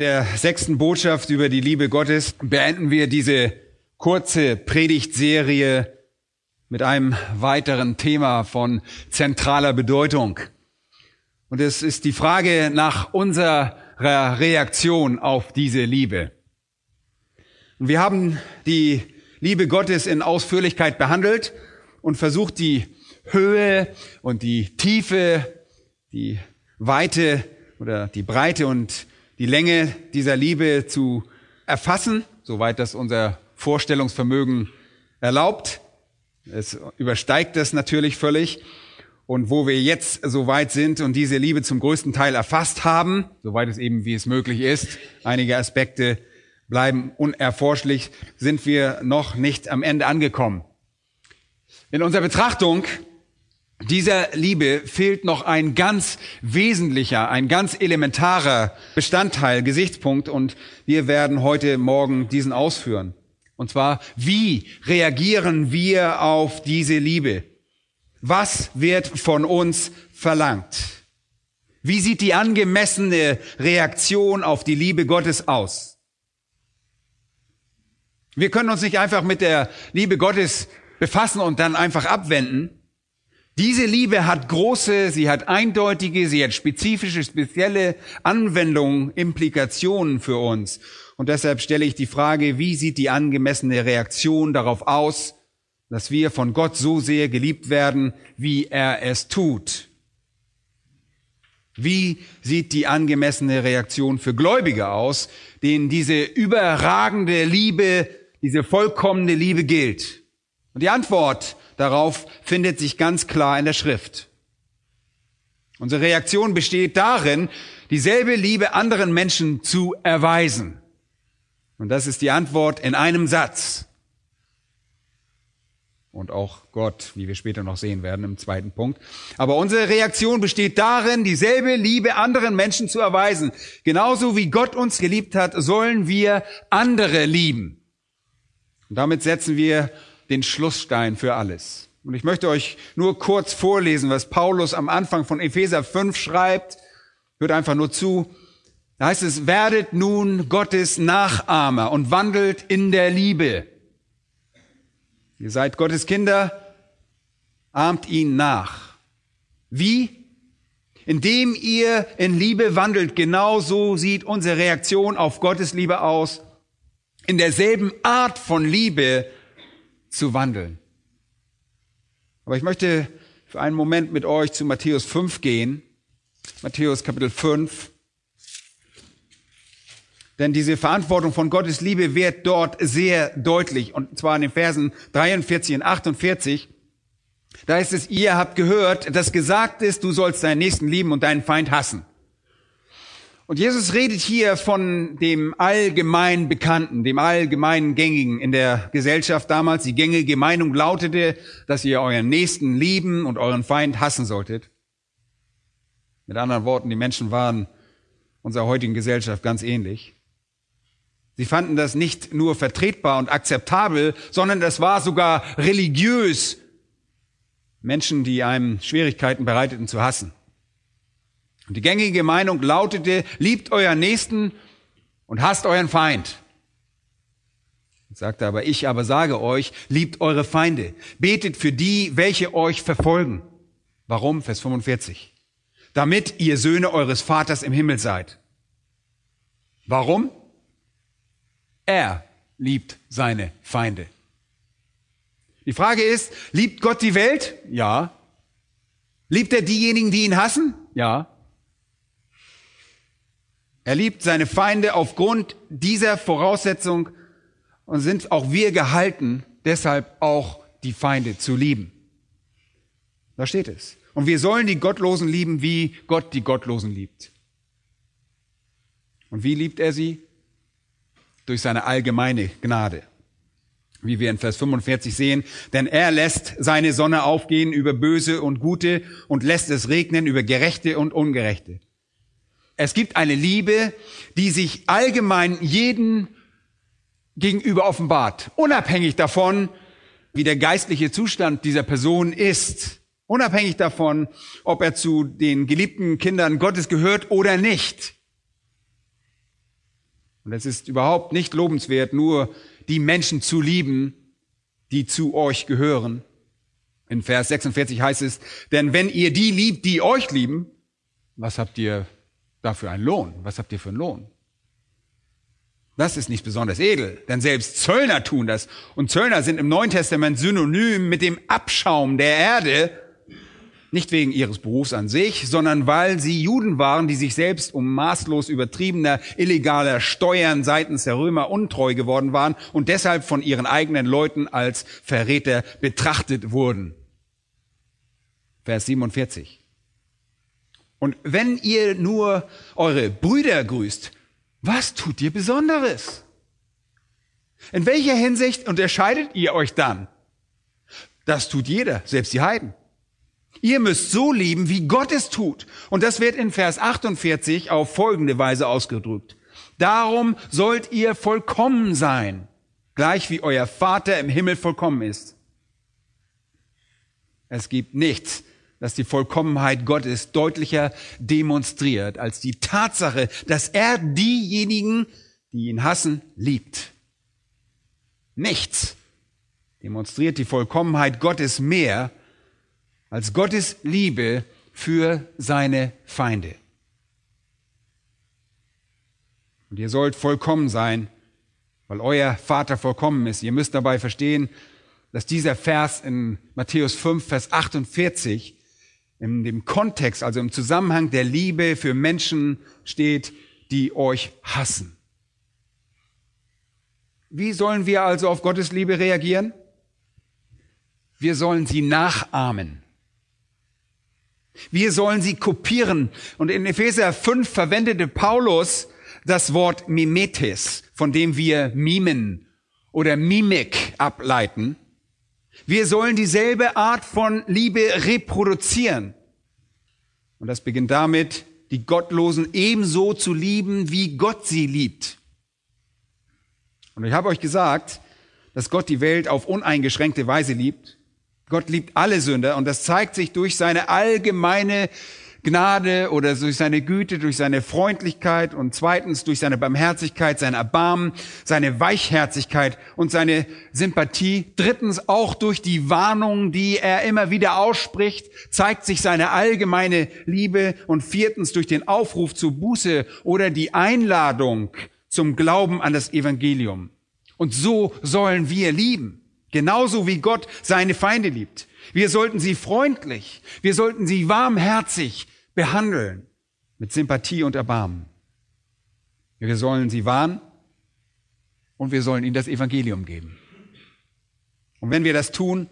Der sechsten Botschaft über die Liebe Gottes beenden wir diese kurze Predigtserie mit einem weiteren Thema von zentraler Bedeutung. Und es ist die Frage nach unserer Reaktion auf diese Liebe. Und wir haben die Liebe Gottes in Ausführlichkeit behandelt und versucht die Höhe und die Tiefe, die Weite oder die Breite und die Länge dieser Liebe zu erfassen, soweit das unser Vorstellungsvermögen erlaubt. Es übersteigt das natürlich völlig. Und wo wir jetzt so weit sind und diese Liebe zum größten Teil erfasst haben, soweit es eben wie es möglich ist, einige Aspekte bleiben unerforschlich, sind wir noch nicht am Ende angekommen. In unserer Betrachtung dieser Liebe fehlt noch ein ganz wesentlicher, ein ganz elementarer Bestandteil, Gesichtspunkt und wir werden heute Morgen diesen ausführen. Und zwar, wie reagieren wir auf diese Liebe? Was wird von uns verlangt? Wie sieht die angemessene Reaktion auf die Liebe Gottes aus? Wir können uns nicht einfach mit der Liebe Gottes befassen und dann einfach abwenden. Diese Liebe hat große, sie hat eindeutige, sie hat spezifische, spezielle Anwendungen, Implikationen für uns. Und deshalb stelle ich die Frage, wie sieht die angemessene Reaktion darauf aus, dass wir von Gott so sehr geliebt werden, wie er es tut? Wie sieht die angemessene Reaktion für Gläubige aus, denen diese überragende Liebe diese vollkommene Liebe gilt? Und die Antwort darauf findet sich ganz klar in der Schrift. Unsere Reaktion besteht darin, dieselbe Liebe anderen Menschen zu erweisen. Und das ist die Antwort in einem Satz. Und auch Gott, wie wir später noch sehen werden im zweiten Punkt. Aber unsere Reaktion besteht darin, dieselbe Liebe anderen Menschen zu erweisen. Genauso wie Gott uns geliebt hat, sollen wir andere lieben. Und damit setzen wir den Schlussstein für alles. Und ich möchte euch nur kurz vorlesen, was Paulus am Anfang von Epheser 5 schreibt. Hört einfach nur zu. Da heißt es, werdet nun Gottes Nachahmer und wandelt in der Liebe. Ihr seid Gottes Kinder, ahmt ihn nach. Wie? Indem ihr in Liebe wandelt, genau so sieht unsere Reaktion auf Gottes Liebe aus in derselben Art von Liebe zu wandeln. Aber ich möchte für einen Moment mit euch zu Matthäus 5 gehen. Matthäus Kapitel 5. Denn diese Verantwortung von Gottes Liebe wird dort sehr deutlich. Und zwar in den Versen 43 und 48. Da ist es, ihr habt gehört, dass gesagt ist, du sollst deinen Nächsten lieben und deinen Feind hassen. Und Jesus redet hier von dem allgemein Bekannten, dem allgemein Gängigen in der Gesellschaft damals. Die gängige Meinung lautete, dass ihr euren Nächsten lieben und euren Feind hassen solltet. Mit anderen Worten, die Menschen waren unserer heutigen Gesellschaft ganz ähnlich. Sie fanden das nicht nur vertretbar und akzeptabel, sondern das war sogar religiös, Menschen, die einem Schwierigkeiten bereiteten, zu hassen. Und die gängige Meinung lautete, liebt euren Nächsten und hasst euren Feind. Und sagte aber, ich aber sage euch, liebt eure Feinde, betet für die, welche euch verfolgen. Warum? Vers 45. Damit ihr Söhne eures Vaters im Himmel seid. Warum? Er liebt seine Feinde. Die Frage ist, liebt Gott die Welt? Ja. Liebt er diejenigen, die ihn hassen? Ja. Er liebt seine Feinde aufgrund dieser Voraussetzung und sind auch wir gehalten, deshalb auch die Feinde zu lieben. Da steht es. Und wir sollen die Gottlosen lieben, wie Gott die Gottlosen liebt. Und wie liebt er sie? durch seine allgemeine Gnade. Wie wir in Vers 45 sehen, denn er lässt seine Sonne aufgehen über Böse und Gute und lässt es regnen über Gerechte und Ungerechte. Es gibt eine Liebe, die sich allgemein jeden gegenüber offenbart, unabhängig davon, wie der geistliche Zustand dieser Person ist, unabhängig davon, ob er zu den geliebten Kindern Gottes gehört oder nicht. Und es ist überhaupt nicht lobenswert, nur die Menschen zu lieben, die zu euch gehören. In Vers 46 heißt es, denn wenn ihr die liebt, die euch lieben, was habt ihr dafür einen Lohn? Was habt ihr für einen Lohn? Das ist nicht besonders edel, denn selbst Zöllner tun das. Und Zöllner sind im Neuen Testament synonym mit dem Abschaum der Erde, nicht wegen ihres Berufs an sich, sondern weil sie Juden waren, die sich selbst um maßlos übertriebener illegaler Steuern seitens der Römer untreu geworden waren und deshalb von ihren eigenen Leuten als Verräter betrachtet wurden. Vers 47. Und wenn ihr nur eure Brüder grüßt, was tut ihr Besonderes? In welcher Hinsicht unterscheidet ihr euch dann? Das tut jeder, selbst die Heiden. Ihr müsst so lieben, wie Gott es tut. Und das wird in Vers 48 auf folgende Weise ausgedrückt. Darum sollt ihr vollkommen sein, gleich wie euer Vater im Himmel vollkommen ist. Es gibt nichts, das die Vollkommenheit Gottes deutlicher demonstriert als die Tatsache, dass er diejenigen, die ihn hassen, liebt. Nichts demonstriert die Vollkommenheit Gottes mehr als Gottes Liebe für seine Feinde. Und ihr sollt vollkommen sein, weil euer Vater vollkommen ist. Ihr müsst dabei verstehen, dass dieser Vers in Matthäus 5, Vers 48 in dem Kontext, also im Zusammenhang der Liebe für Menschen steht, die euch hassen. Wie sollen wir also auf Gottes Liebe reagieren? Wir sollen sie nachahmen. Wir sollen sie kopieren. Und in Epheser 5 verwendete Paulus das Wort Mimetes, von dem wir Mimen oder Mimik ableiten. Wir sollen dieselbe Art von Liebe reproduzieren. Und das beginnt damit, die Gottlosen ebenso zu lieben, wie Gott sie liebt. Und ich habe euch gesagt, dass Gott die Welt auf uneingeschränkte Weise liebt. Gott liebt alle Sünder und das zeigt sich durch seine allgemeine Gnade oder durch seine Güte, durch seine Freundlichkeit und zweitens durch seine Barmherzigkeit, sein Erbarmen, seine Weichherzigkeit und seine Sympathie. Drittens auch durch die Warnung, die er immer wieder ausspricht, zeigt sich seine allgemeine Liebe und viertens durch den Aufruf zur Buße oder die Einladung zum Glauben an das Evangelium. Und so sollen wir lieben, genauso wie Gott seine Feinde liebt. Wir sollten sie freundlich, wir sollten sie warmherzig behandeln, mit Sympathie und Erbarmen. Wir sollen sie warnen und wir sollen ihnen das Evangelium geben. Und wenn wir das tun,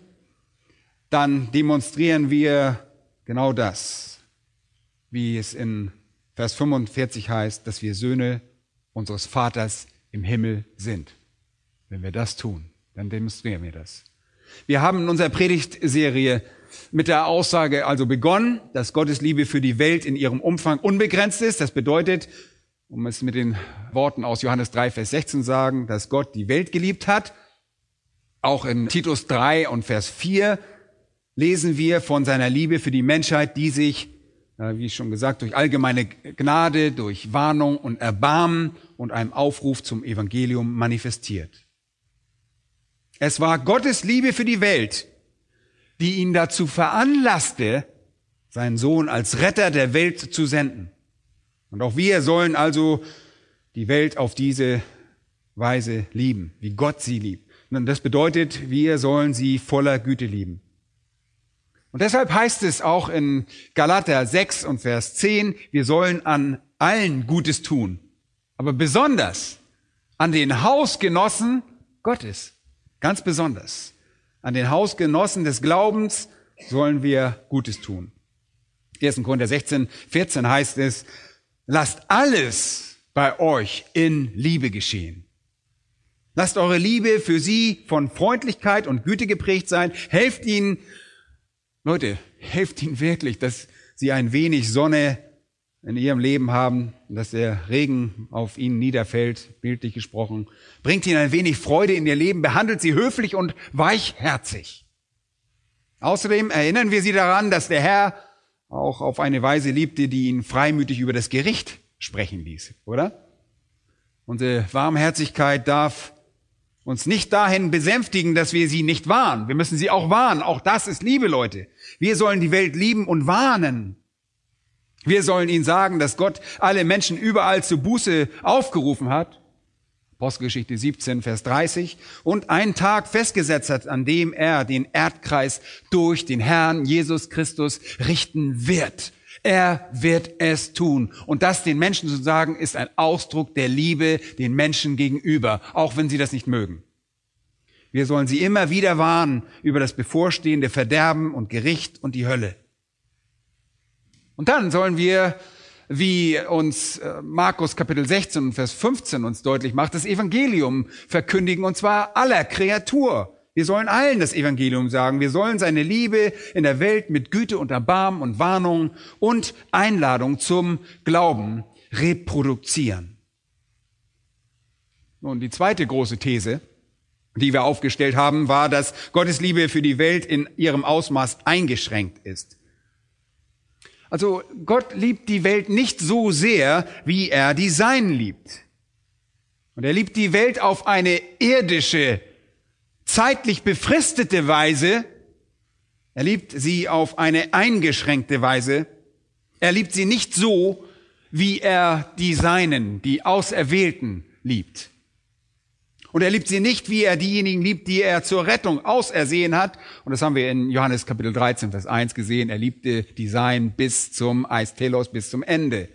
dann demonstrieren wir genau das, wie es in Vers 45 heißt, dass wir Söhne unseres Vaters im Himmel sind. Wenn wir das tun, dann demonstrieren wir das. Wir haben in unserer Predigtserie mit der Aussage also begonnen, dass Gottes Liebe für die Welt in ihrem Umfang unbegrenzt ist. Das bedeutet, um es mit den Worten aus Johannes 3, Vers 16 sagen, dass Gott die Welt geliebt hat. Auch in Titus 3 und Vers 4 lesen wir von seiner Liebe für die Menschheit, die sich, wie schon gesagt, durch allgemeine Gnade, durch Warnung und Erbarmen und einem Aufruf zum Evangelium manifestiert. Es war Gottes Liebe für die Welt, die ihn dazu veranlasste, seinen Sohn als Retter der Welt zu senden. Und auch wir sollen also die Welt auf diese Weise lieben, wie Gott sie liebt. Und das bedeutet, wir sollen sie voller Güte lieben. Und deshalb heißt es auch in Galater 6 und Vers 10, wir sollen an allen Gutes tun, aber besonders an den Hausgenossen Gottes. Ganz besonders. An den Hausgenossen des Glaubens sollen wir Gutes tun. 1. Korinther 16, 14 heißt es, lasst alles bei euch in Liebe geschehen. Lasst eure Liebe für sie von Freundlichkeit und Güte geprägt sein. Helft ihnen, Leute, helft ihnen wirklich, dass sie ein wenig Sonne in ihrem Leben haben, dass der Regen auf ihnen niederfällt, bildlich gesprochen. Bringt ihnen ein wenig Freude in ihr Leben, behandelt sie höflich und weichherzig. Außerdem erinnern wir sie daran, dass der Herr auch auf eine Weise liebte, die ihn freimütig über das Gericht sprechen ließ, oder? Unsere Warmherzigkeit darf uns nicht dahin besänftigen, dass wir sie nicht wahren. Wir müssen sie auch warnen. Auch das ist Liebe, Leute. Wir sollen die Welt lieben und warnen. Wir sollen ihnen sagen, dass Gott alle Menschen überall zu Buße aufgerufen hat. Apostelgeschichte 17, Vers 30. Und einen Tag festgesetzt hat, an dem er den Erdkreis durch den Herrn Jesus Christus richten wird. Er wird es tun. Und das den Menschen zu sagen, ist ein Ausdruck der Liebe den Menschen gegenüber, auch wenn sie das nicht mögen. Wir sollen sie immer wieder warnen über das bevorstehende Verderben und Gericht und die Hölle. Und dann sollen wir, wie uns äh, Markus Kapitel 16 Vers 15 uns deutlich macht, das Evangelium verkündigen, und zwar aller Kreatur. Wir sollen allen das Evangelium sagen. Wir sollen seine Liebe in der Welt mit Güte und Erbarmen und Warnung und Einladung zum Glauben reproduzieren. Nun, die zweite große These, die wir aufgestellt haben, war, dass Gottes Liebe für die Welt in ihrem Ausmaß eingeschränkt ist. Also Gott liebt die Welt nicht so sehr, wie er die Seinen liebt. Und er liebt die Welt auf eine irdische, zeitlich befristete Weise. Er liebt sie auf eine eingeschränkte Weise. Er liebt sie nicht so, wie er die Seinen, die Auserwählten liebt. Und er liebt sie nicht, wie er diejenigen liebt, die er zur Rettung ausersehen hat. Und das haben wir in Johannes Kapitel 13, Vers 1 gesehen. Er liebte die Seinen bis zum Eistelos, bis zum Ende.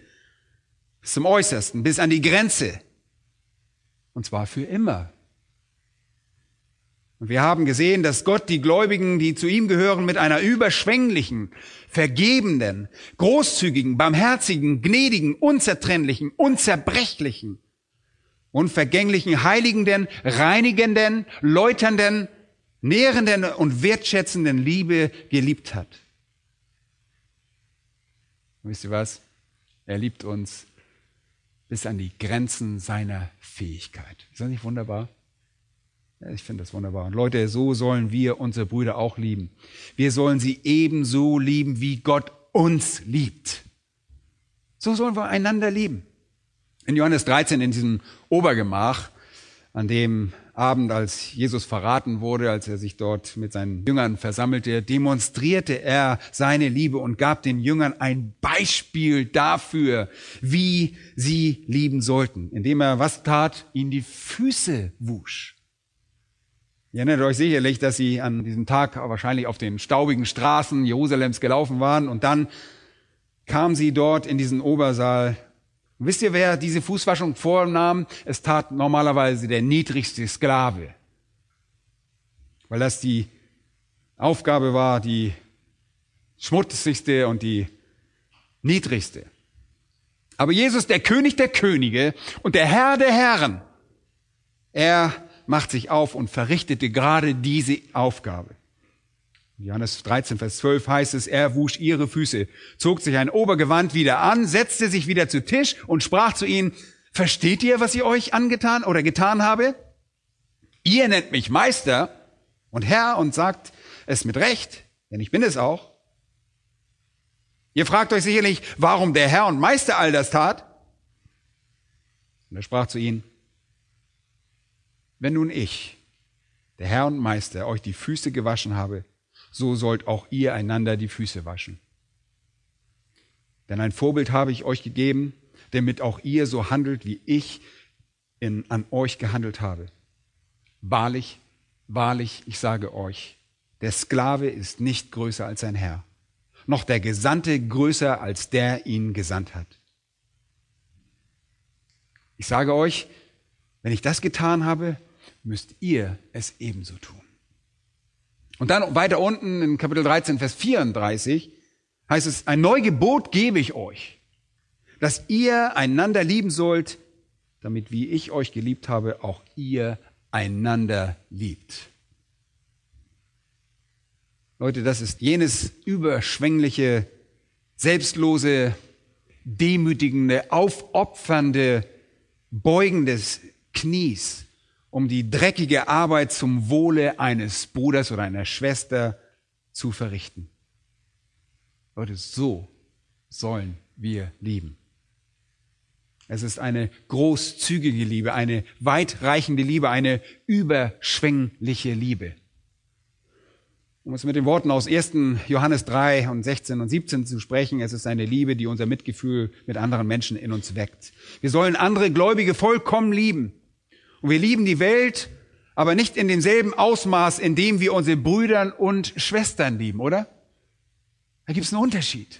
Bis zum Äußersten, bis an die Grenze. Und zwar für immer. Und wir haben gesehen, dass Gott die Gläubigen, die zu ihm gehören, mit einer überschwänglichen, vergebenden, großzügigen, barmherzigen, gnädigen, unzertrennlichen, unzerbrechlichen, unvergänglichen, heiligenden, reinigenden, läuternden, nährenden und wertschätzenden Liebe geliebt hat. Und wisst ihr was? Er liebt uns bis an die Grenzen seiner Fähigkeit. Ist das nicht wunderbar? Ich finde das wunderbar. Und Leute, so sollen wir unsere Brüder auch lieben. Wir sollen sie ebenso lieben, wie Gott uns liebt. So sollen wir einander lieben. In Johannes 13, in diesem Obergemach, an dem Abend, als Jesus verraten wurde, als er sich dort mit seinen Jüngern versammelte, demonstrierte er seine Liebe und gab den Jüngern ein Beispiel dafür, wie sie lieben sollten, indem er was tat? Ihnen die Füße wusch. Ihr erinnert euch sicherlich, dass sie an diesem Tag wahrscheinlich auf den staubigen Straßen Jerusalems gelaufen waren und dann kam sie dort in diesen Obersaal. Wisst ihr, wer diese Fußwaschung vornahm? Es tat normalerweise der niedrigste Sklave, weil das die Aufgabe war, die schmutzigste und die niedrigste. Aber Jesus, der König der Könige und der Herr der Herren, er macht sich auf und verrichtete gerade diese Aufgabe. Johannes 13, Vers 12 heißt es, er wusch ihre Füße, zog sich ein Obergewand wieder an, setzte sich wieder zu Tisch und sprach zu ihnen, versteht ihr, was ich euch angetan oder getan habe? Ihr nennt mich Meister und Herr und sagt es mit Recht, denn ich bin es auch. Ihr fragt euch sicherlich, warum der Herr und Meister all das tat. Und er sprach zu ihnen, wenn nun ich, der Herr und Meister, euch die Füße gewaschen habe, so sollt auch ihr einander die Füße waschen. Denn ein Vorbild habe ich euch gegeben, damit auch ihr so handelt, wie ich in, an euch gehandelt habe. Wahrlich, wahrlich, ich sage euch, der Sklave ist nicht größer als sein Herr, noch der Gesandte größer als der ihn gesandt hat. Ich sage euch, wenn ich das getan habe, müsst ihr es ebenso tun. Und dann weiter unten in Kapitel 13, Vers 34 heißt es, ein Neugebot gebe ich euch, dass ihr einander lieben sollt, damit wie ich euch geliebt habe, auch ihr einander liebt. Leute, das ist jenes überschwängliche, selbstlose, demütigende, aufopfernde Beugen des Knies, um die dreckige Arbeit zum Wohle eines Bruders oder einer Schwester zu verrichten. Leute, so sollen wir lieben. Es ist eine großzügige Liebe, eine weitreichende Liebe, eine überschwängliche Liebe. Um es mit den Worten aus 1. Johannes 3 und 16 und 17 zu sprechen, es ist eine Liebe, die unser Mitgefühl mit anderen Menschen in uns weckt. Wir sollen andere Gläubige vollkommen lieben. Und wir lieben die Welt, aber nicht in demselben Ausmaß, in dem wir unsere Brüder und Schwestern lieben, oder? Da gibt es einen Unterschied.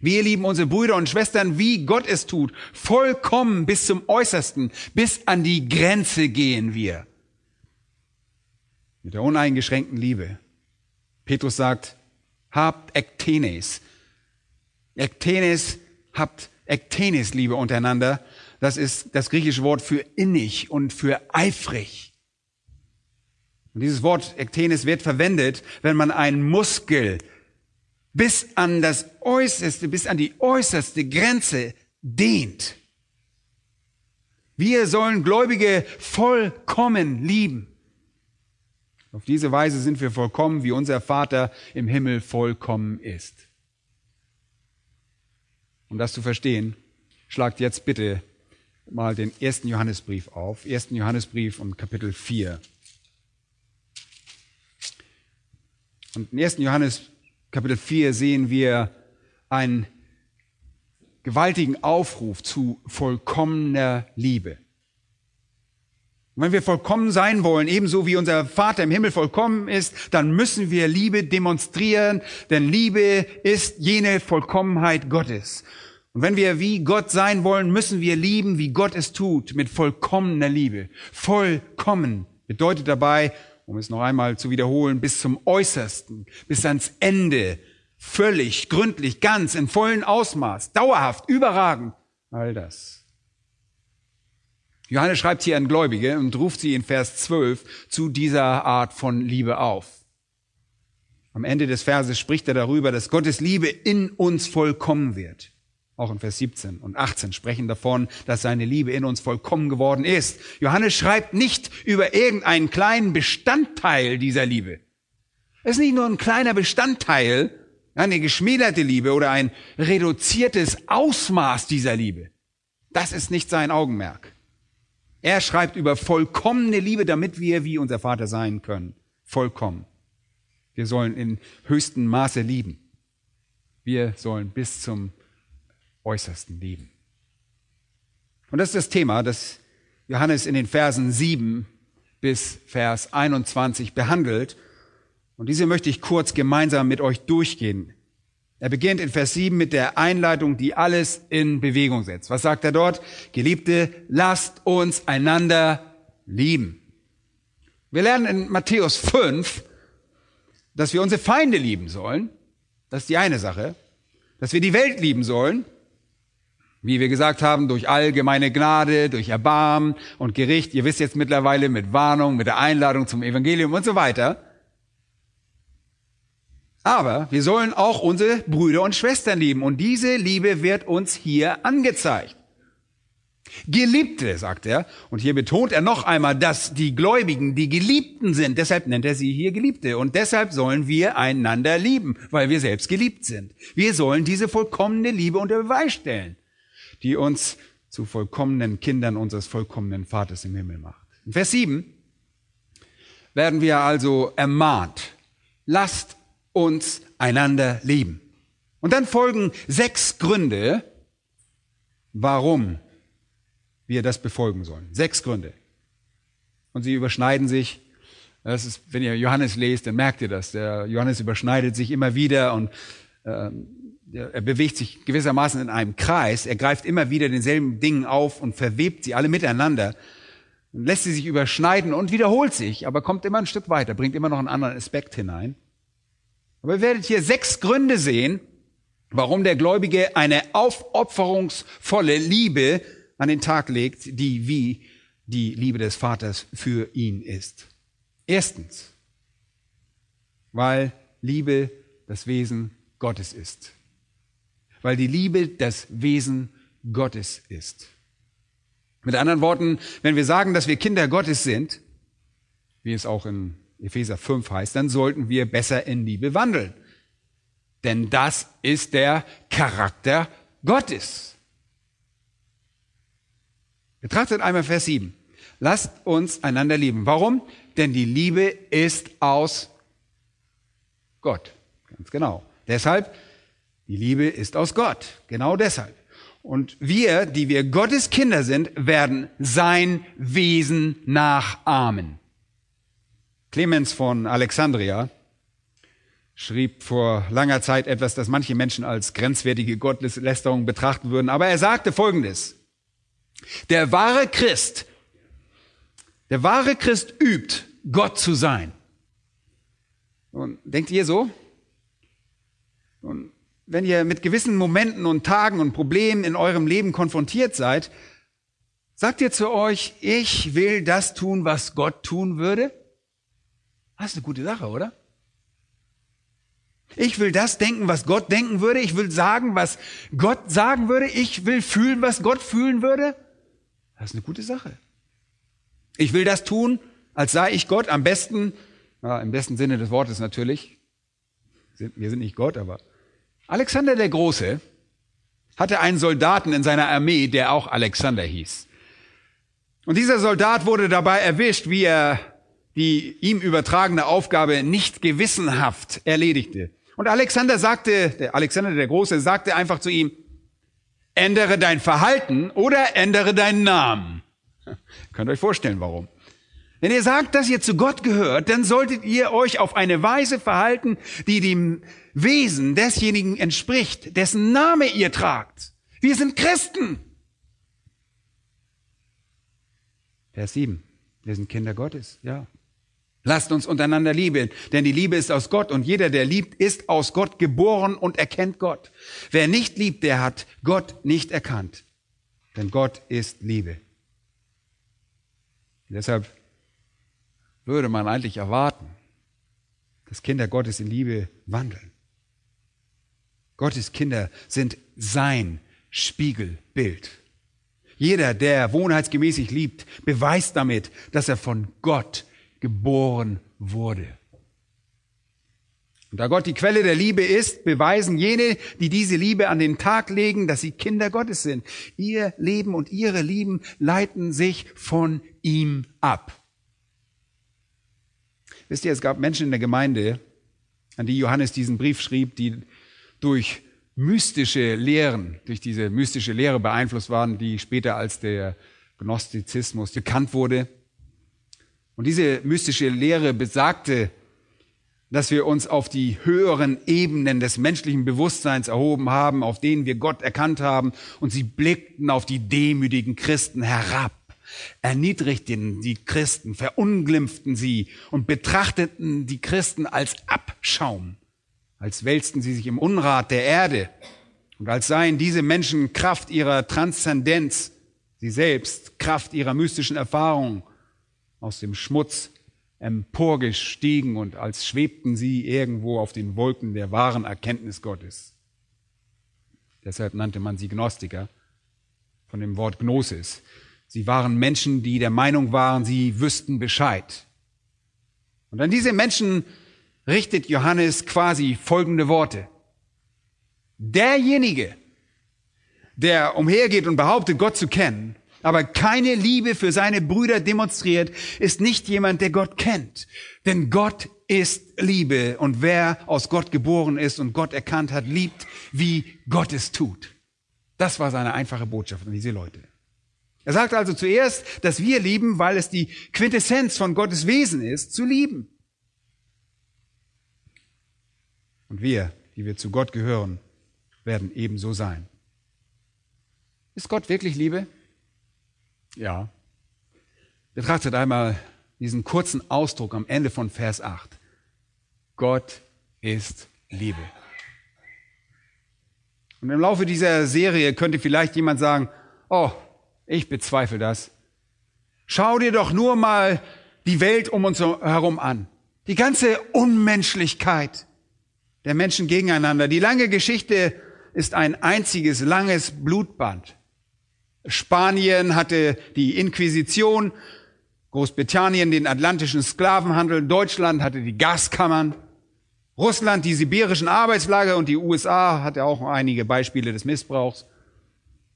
Wir lieben unsere Brüder und Schwestern, wie Gott es tut, vollkommen bis zum Äußersten, bis an die Grenze gehen wir. Mit der uneingeschränkten Liebe. Petrus sagt, habt Ektenes. Ektenes, habt Ektenes Liebe untereinander. Das ist das griechische Wort für innig und für eifrig. Und dieses Wort Ektenes wird verwendet, wenn man einen Muskel bis an das Äußerste, bis an die äußerste Grenze dehnt. Wir sollen Gläubige vollkommen lieben. Auf diese Weise sind wir vollkommen, wie unser Vater im Himmel vollkommen ist. Um das zu verstehen, schlagt jetzt bitte mal den ersten Johannesbrief auf. Ersten Johannesbrief und Kapitel 4. Und im ersten Johannes Kapitel 4 sehen wir einen gewaltigen Aufruf zu vollkommener Liebe. Und wenn wir vollkommen sein wollen, ebenso wie unser Vater im Himmel vollkommen ist, dann müssen wir Liebe demonstrieren, denn Liebe ist jene Vollkommenheit Gottes. Und wenn wir wie Gott sein wollen, müssen wir lieben, wie Gott es tut, mit vollkommener Liebe. Vollkommen bedeutet dabei, um es noch einmal zu wiederholen, bis zum Äußersten, bis ans Ende, völlig, gründlich, ganz, in vollen Ausmaß, dauerhaft, überragend, all das. Johannes schreibt hier an Gläubige und ruft sie in Vers 12 zu dieser Art von Liebe auf. Am Ende des Verses spricht er darüber, dass Gottes Liebe in uns vollkommen wird. Auch in Vers 17 und 18 sprechen davon, dass seine Liebe in uns vollkommen geworden ist. Johannes schreibt nicht über irgendeinen kleinen Bestandteil dieser Liebe. Es ist nicht nur ein kleiner Bestandteil, eine geschmälerte Liebe oder ein reduziertes Ausmaß dieser Liebe. Das ist nicht sein Augenmerk. Er schreibt über vollkommene Liebe, damit wir wie unser Vater sein können. Vollkommen. Wir sollen in höchstem Maße lieben. Wir sollen bis zum Äußersten lieben. Und das ist das Thema, das Johannes in den Versen 7 bis Vers 21 behandelt. Und diese möchte ich kurz gemeinsam mit euch durchgehen. Er beginnt in Vers 7 mit der Einleitung, die alles in Bewegung setzt. Was sagt er dort? Geliebte, lasst uns einander lieben. Wir lernen in Matthäus 5, dass wir unsere Feinde lieben sollen. Das ist die eine Sache. Dass wir die Welt lieben sollen. Wie wir gesagt haben, durch allgemeine Gnade, durch Erbarmen und Gericht. Ihr wisst jetzt mittlerweile mit Warnung, mit der Einladung zum Evangelium und so weiter. Aber wir sollen auch unsere Brüder und Schwestern lieben. Und diese Liebe wird uns hier angezeigt. Geliebte, sagt er. Und hier betont er noch einmal, dass die Gläubigen die Geliebten sind. Deshalb nennt er sie hier Geliebte. Und deshalb sollen wir einander lieben, weil wir selbst geliebt sind. Wir sollen diese vollkommene Liebe unter Beweis stellen, die uns zu vollkommenen Kindern unseres vollkommenen Vaters im Himmel macht. In Vers 7 werden wir also ermahnt. Lasst uns einander lieben. Und dann folgen sechs Gründe, warum wir das befolgen sollen. Sechs Gründe. Und sie überschneiden sich. Das ist, wenn ihr Johannes lest, dann merkt ihr das. Der Johannes überschneidet sich immer wieder und äh, er bewegt sich gewissermaßen in einem Kreis. Er greift immer wieder denselben Dingen auf und verwebt sie alle miteinander und lässt sie sich überschneiden und wiederholt sich, aber kommt immer ein Stück weiter, bringt immer noch einen anderen Aspekt hinein. Aber ihr werdet hier sechs Gründe sehen, warum der Gläubige eine aufopferungsvolle Liebe an den Tag legt, die wie die Liebe des Vaters für ihn ist. Erstens, weil Liebe das Wesen Gottes ist. Weil die Liebe das Wesen Gottes ist. Mit anderen Worten, wenn wir sagen, dass wir Kinder Gottes sind, wie es auch in Epheser 5 heißt, dann sollten wir besser in Liebe wandeln. Denn das ist der Charakter Gottes. Betrachtet einmal Vers 7. Lasst uns einander lieben. Warum? Denn die Liebe ist aus Gott. Ganz genau. Deshalb, die Liebe ist aus Gott. Genau deshalb. Und wir, die wir Gottes Kinder sind, werden sein Wesen nachahmen. Clemens von Alexandria schrieb vor langer Zeit etwas, das manche Menschen als grenzwertige Gotteslästerung betrachten würden. Aber er sagte Folgendes. Der wahre Christ, der wahre Christ übt, Gott zu sein. Und denkt ihr so? Und wenn ihr mit gewissen Momenten und Tagen und Problemen in eurem Leben konfrontiert seid, sagt ihr zu euch, ich will das tun, was Gott tun würde? Das ist eine gute Sache, oder? Ich will das denken, was Gott denken würde. Ich will sagen, was Gott sagen würde. Ich will fühlen, was Gott fühlen würde. Das ist eine gute Sache. Ich will das tun, als sei ich Gott. Am besten, ja, im besten Sinne des Wortes natürlich. Wir sind nicht Gott, aber Alexander der Große hatte einen Soldaten in seiner Armee, der auch Alexander hieß. Und dieser Soldat wurde dabei erwischt, wie er die ihm übertragene Aufgabe nicht gewissenhaft erledigte. Und Alexander sagte, der Alexander der Große sagte einfach zu ihm, ändere dein Verhalten oder ändere deinen Namen. Könnt euch vorstellen, warum. Wenn ihr sagt, dass ihr zu Gott gehört, dann solltet ihr euch auf eine Weise verhalten, die dem Wesen desjenigen entspricht, dessen Name ihr tragt. Wir sind Christen. Vers 7. Wir sind Kinder Gottes, ja. Lasst uns untereinander lieben, denn die Liebe ist aus Gott und jeder, der liebt, ist aus Gott geboren und erkennt Gott. Wer nicht liebt, der hat Gott nicht erkannt, denn Gott ist Liebe. Deshalb würde man eigentlich erwarten, dass Kinder Gottes in Liebe wandeln. Gottes Kinder sind sein Spiegelbild. Jeder, der wohnheitsgemäßig liebt, beweist damit, dass er von Gott geboren wurde. Und da Gott die Quelle der Liebe ist, beweisen jene, die diese Liebe an den Tag legen, dass sie Kinder Gottes sind. Ihr Leben und ihre Lieben leiten sich von ihm ab. Wisst ihr, es gab Menschen in der Gemeinde, an die Johannes diesen Brief schrieb, die durch mystische Lehren, durch diese mystische Lehre beeinflusst waren, die später als der Gnostizismus bekannt wurde. Und diese mystische Lehre besagte, dass wir uns auf die höheren Ebenen des menschlichen Bewusstseins erhoben haben, auf denen wir Gott erkannt haben, und sie blickten auf die demütigen Christen herab, erniedrigten die Christen, verunglimpften sie und betrachteten die Christen als Abschaum, als wälzten sie sich im Unrat der Erde und als seien diese Menschen Kraft ihrer Transzendenz, sie selbst Kraft ihrer mystischen Erfahrung aus dem Schmutz emporgestiegen und als schwebten sie irgendwo auf den Wolken der wahren Erkenntnis Gottes. Deshalb nannte man sie Gnostiker von dem Wort Gnosis. Sie waren Menschen, die der Meinung waren, sie wüssten Bescheid. Und an diese Menschen richtet Johannes quasi folgende Worte. Derjenige, der umhergeht und behauptet, Gott zu kennen, aber keine Liebe für seine Brüder demonstriert, ist nicht jemand, der Gott kennt. Denn Gott ist Liebe und wer aus Gott geboren ist und Gott erkannt hat, liebt, wie Gott es tut. Das war seine einfache Botschaft an diese Leute. Er sagt also zuerst, dass wir lieben, weil es die Quintessenz von Gottes Wesen ist, zu lieben. Und wir, die wir zu Gott gehören, werden ebenso sein. Ist Gott wirklich Liebe? Ja. Betrachtet einmal diesen kurzen Ausdruck am Ende von Vers 8. Gott ist Liebe. Und im Laufe dieser Serie könnte vielleicht jemand sagen, oh, ich bezweifle das. Schau dir doch nur mal die Welt um uns herum an. Die ganze Unmenschlichkeit der Menschen gegeneinander. Die lange Geschichte ist ein einziges langes Blutband. Spanien hatte die Inquisition, Großbritannien den atlantischen Sklavenhandel, Deutschland hatte die Gaskammern, Russland die sibirischen Arbeitslager und die USA hatte auch einige Beispiele des Missbrauchs.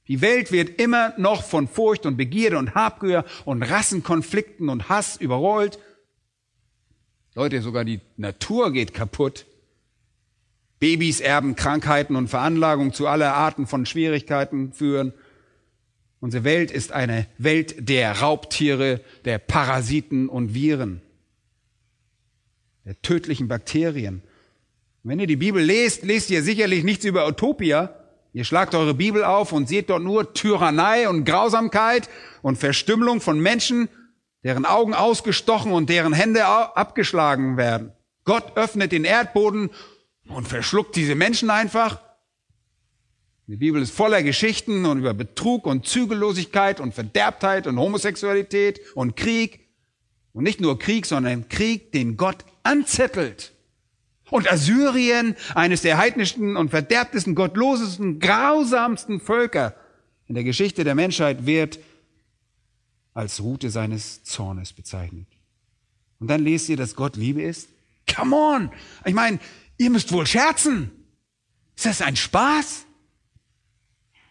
Die Welt wird immer noch von Furcht und Begierde und Habgier und Rassenkonflikten und Hass überrollt. Leute, sogar die Natur geht kaputt. Babys erben Krankheiten und Veranlagungen zu aller Arten von Schwierigkeiten führen. Unsere Welt ist eine Welt der Raubtiere, der Parasiten und Viren, der tödlichen Bakterien. Wenn ihr die Bibel lest, lest ihr sicherlich nichts über Utopia. Ihr schlagt eure Bibel auf und seht dort nur Tyrannei und Grausamkeit und Verstümmelung von Menschen, deren Augen ausgestochen und deren Hände abgeschlagen werden. Gott öffnet den Erdboden und verschluckt diese Menschen einfach. Die Bibel ist voller Geschichten und über Betrug und Zügellosigkeit und Verderbtheit und Homosexualität und Krieg. Und nicht nur Krieg, sondern Krieg, den Gott anzettelt. Und Assyrien, eines der heidnischsten und verderbtesten, gottlosesten, grausamsten Völker in der Geschichte der Menschheit, wird als Route seines Zornes bezeichnet. Und dann lest ihr, dass Gott Liebe ist? Come on! Ich meine, ihr müsst wohl scherzen. Ist das ein Spaß?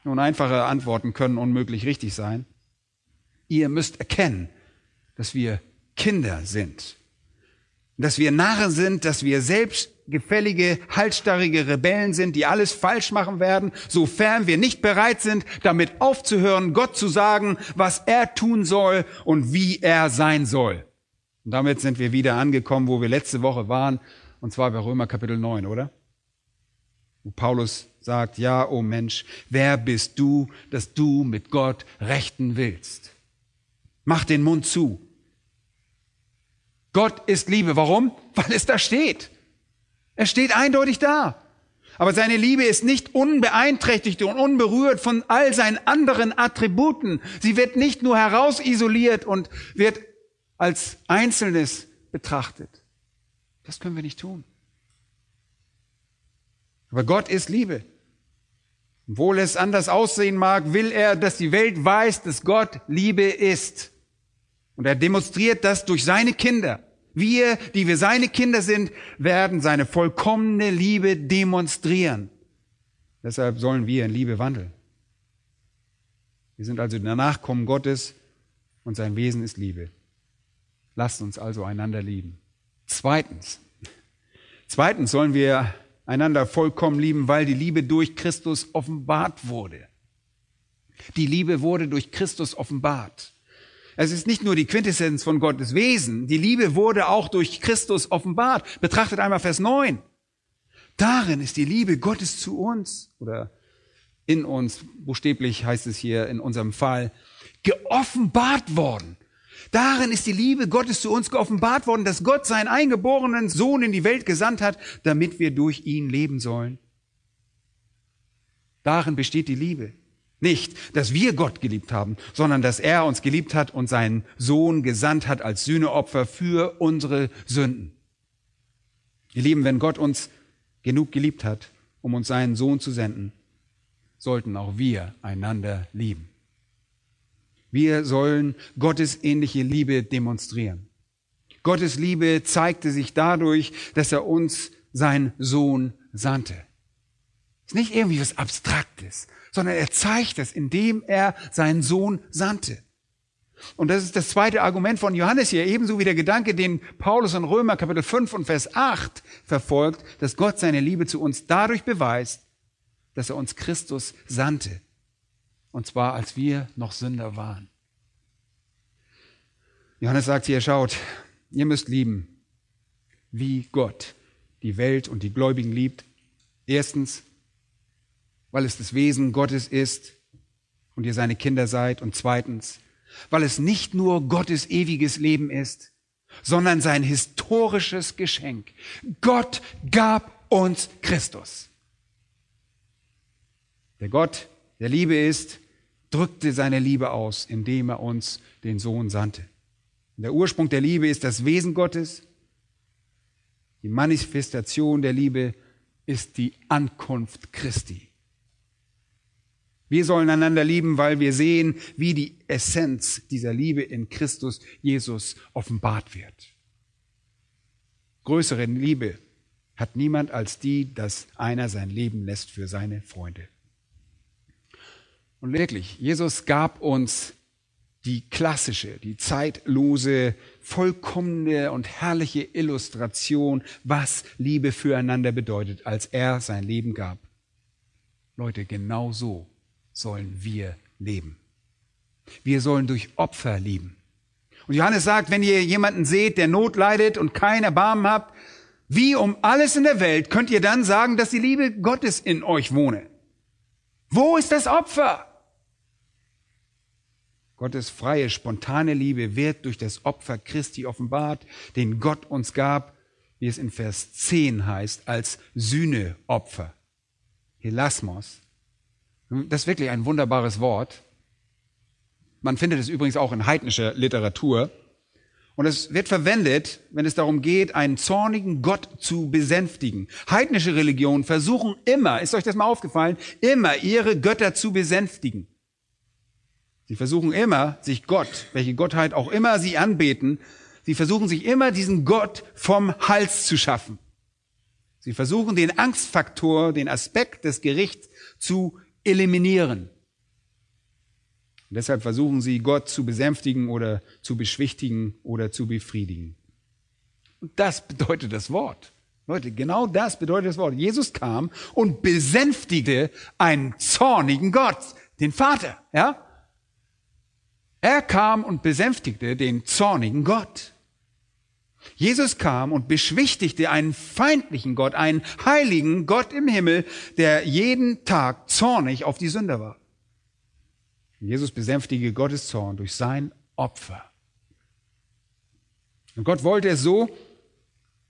Nun, einfache Antworten können unmöglich richtig sein. Ihr müsst erkennen, dass wir Kinder sind dass wir Narren sind, dass wir selbstgefällige, halsstarrige Rebellen sind, die alles falsch machen werden, sofern wir nicht bereit sind, damit aufzuhören, Gott zu sagen, was er tun soll und wie er sein soll. Und damit sind wir wieder angekommen, wo wir letzte Woche waren, und zwar bei Römer Kapitel 9, oder? Wo Paulus sagt, ja, o oh Mensch, wer bist du, dass du mit Gott rechten willst? Mach den Mund zu Gott ist Liebe. Warum? Weil es da steht. Es steht eindeutig da. Aber seine Liebe ist nicht unbeeinträchtigt und unberührt von all seinen anderen Attributen. Sie wird nicht nur herausisoliert und wird als Einzelnes betrachtet. Das können wir nicht tun. Aber Gott ist Liebe. Obwohl es anders aussehen mag, will er, dass die Welt weiß, dass Gott Liebe ist. Und er demonstriert das durch seine Kinder. Wir, die wir seine Kinder sind, werden seine vollkommene Liebe demonstrieren. Deshalb sollen wir in Liebe wandeln. Wir sind also der Nachkommen Gottes und sein Wesen ist Liebe. Lasst uns also einander lieben. Zweitens. Zweitens sollen wir einander vollkommen lieben, weil die Liebe durch Christus offenbart wurde. Die Liebe wurde durch Christus offenbart. Es ist nicht nur die Quintessenz von Gottes Wesen. Die Liebe wurde auch durch Christus offenbart. Betrachtet einmal Vers 9. Darin ist die Liebe Gottes zu uns oder in uns, buchstäblich heißt es hier in unserem Fall, geoffenbart worden. Darin ist die Liebe Gottes zu uns geoffenbart worden, dass Gott seinen eingeborenen Sohn in die Welt gesandt hat, damit wir durch ihn leben sollen. Darin besteht die Liebe. Nicht, dass wir Gott geliebt haben, sondern dass er uns geliebt hat und seinen Sohn gesandt hat als Sühneopfer für unsere Sünden. Ihr Lieben, wenn Gott uns genug geliebt hat, um uns seinen Sohn zu senden, sollten auch wir einander lieben. Wir sollen Gottes ähnliche Liebe demonstrieren. Gottes Liebe zeigte sich dadurch, dass er uns seinen Sohn sandte. Ist nicht irgendwie was Abstraktes, sondern er zeigt es, indem er seinen Sohn sandte. Und das ist das zweite Argument von Johannes hier, ebenso wie der Gedanke, den Paulus in Römer Kapitel 5 und Vers 8 verfolgt, dass Gott seine Liebe zu uns dadurch beweist, dass er uns Christus sandte. Und zwar, als wir noch Sünder waren. Johannes sagt hier, schaut, ihr müsst lieben, wie Gott die Welt und die Gläubigen liebt. Erstens, weil es das Wesen Gottes ist und ihr seine Kinder seid. Und zweitens, weil es nicht nur Gottes ewiges Leben ist, sondern sein historisches Geschenk. Gott gab uns Christus. Der Gott der Liebe ist, drückte seine Liebe aus, indem er uns den Sohn sandte. Der Ursprung der Liebe ist das Wesen Gottes. Die Manifestation der Liebe ist die Ankunft Christi. Wir sollen einander lieben, weil wir sehen, wie die Essenz dieser Liebe in Christus Jesus offenbart wird. Größere Liebe hat niemand als die, dass einer sein Leben lässt für seine Freunde. Und wirklich, Jesus gab uns die klassische, die zeitlose, vollkommene und herrliche Illustration, was Liebe füreinander bedeutet, als er sein Leben gab. Leute, genau so sollen wir leben. Wir sollen durch Opfer lieben. Und Johannes sagt, wenn ihr jemanden seht, der Not leidet und kein Erbarmen habt, wie um alles in der Welt könnt ihr dann sagen, dass die Liebe Gottes in euch wohne? Wo ist das Opfer? Gottes freie, spontane Liebe wird durch das Opfer Christi offenbart, den Gott uns gab, wie es in Vers 10 heißt, als Sühneopfer. Helasmos. Das ist wirklich ein wunderbares Wort. Man findet es übrigens auch in heidnischer Literatur. Und es wird verwendet, wenn es darum geht, einen zornigen Gott zu besänftigen. Heidnische Religionen versuchen immer, ist euch das mal aufgefallen, immer ihre Götter zu besänftigen. Sie versuchen immer, sich Gott, welche Gottheit auch immer sie anbeten, sie versuchen sich immer diesen Gott vom Hals zu schaffen. Sie versuchen den Angstfaktor, den Aspekt des Gerichts zu eliminieren. Und deshalb versuchen sie, Gott zu besänftigen oder zu beschwichtigen oder zu befriedigen. Und das bedeutet das Wort. Leute, genau das bedeutet das Wort. Jesus kam und besänftigte einen zornigen Gott, den Vater, ja? Er kam und besänftigte den zornigen Gott. Jesus kam und beschwichtigte einen feindlichen Gott, einen heiligen Gott im Himmel, der jeden Tag zornig auf die Sünder war. Jesus besänftige Gottes Zorn durch sein Opfer. Und Gott wollte es so,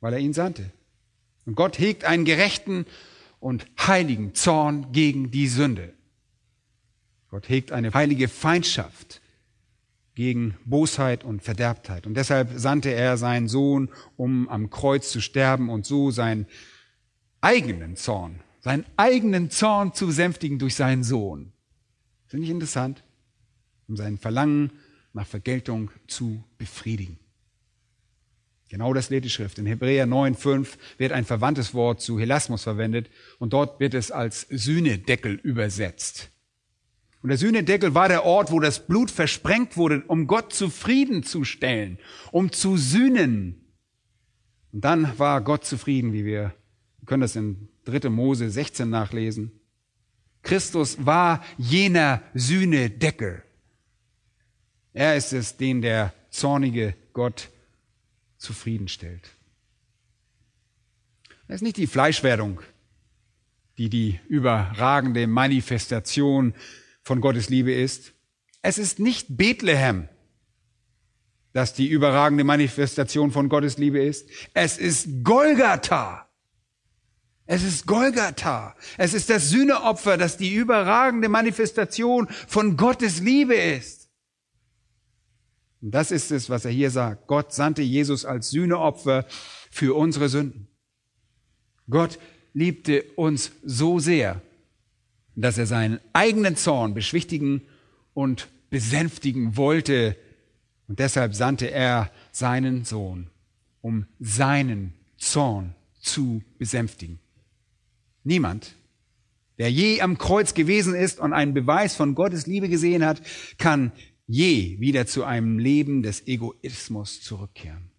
weil er ihn sandte. Und Gott hegt einen gerechten und heiligen Zorn gegen die Sünde. Gott hegt eine heilige Feindschaft gegen Bosheit und Verderbtheit. Und deshalb sandte er seinen Sohn, um am Kreuz zu sterben und so seinen eigenen Zorn, seinen eigenen Zorn zu besänftigen durch seinen Sohn. Finde ich interessant? Um sein Verlangen nach Vergeltung zu befriedigen. Genau das lehrt die Schrift. In Hebräer 9,5 wird ein verwandtes Wort zu Helasmus verwendet und dort wird es als Sühnedeckel übersetzt. Und der Sühnedeckel war der Ort, wo das Blut versprengt wurde, um Gott zufriedenzustellen, um zu sühnen. Und dann war Gott zufrieden, wie wir, wir können das in 3. Mose 16 nachlesen. Christus war jener Sühnedeckel. Er ist es, den der zornige Gott zufriedenstellt. Es ist nicht die Fleischwerdung, die die überragende Manifestation von Gottes Liebe ist. Es ist nicht Bethlehem, das die überragende Manifestation von Gottes Liebe ist. Es ist Golgatha. Es ist Golgatha. Es ist das Sühneopfer, das die überragende Manifestation von Gottes Liebe ist. Und das ist es, was er hier sagt. Gott sandte Jesus als Sühneopfer für unsere Sünden. Gott liebte uns so sehr, dass er seinen eigenen Zorn beschwichtigen und besänftigen wollte. Und deshalb sandte er seinen Sohn, um seinen Zorn zu besänftigen. Niemand, der je am Kreuz gewesen ist und einen Beweis von Gottes Liebe gesehen hat, kann je wieder zu einem Leben des Egoismus zurückkehren.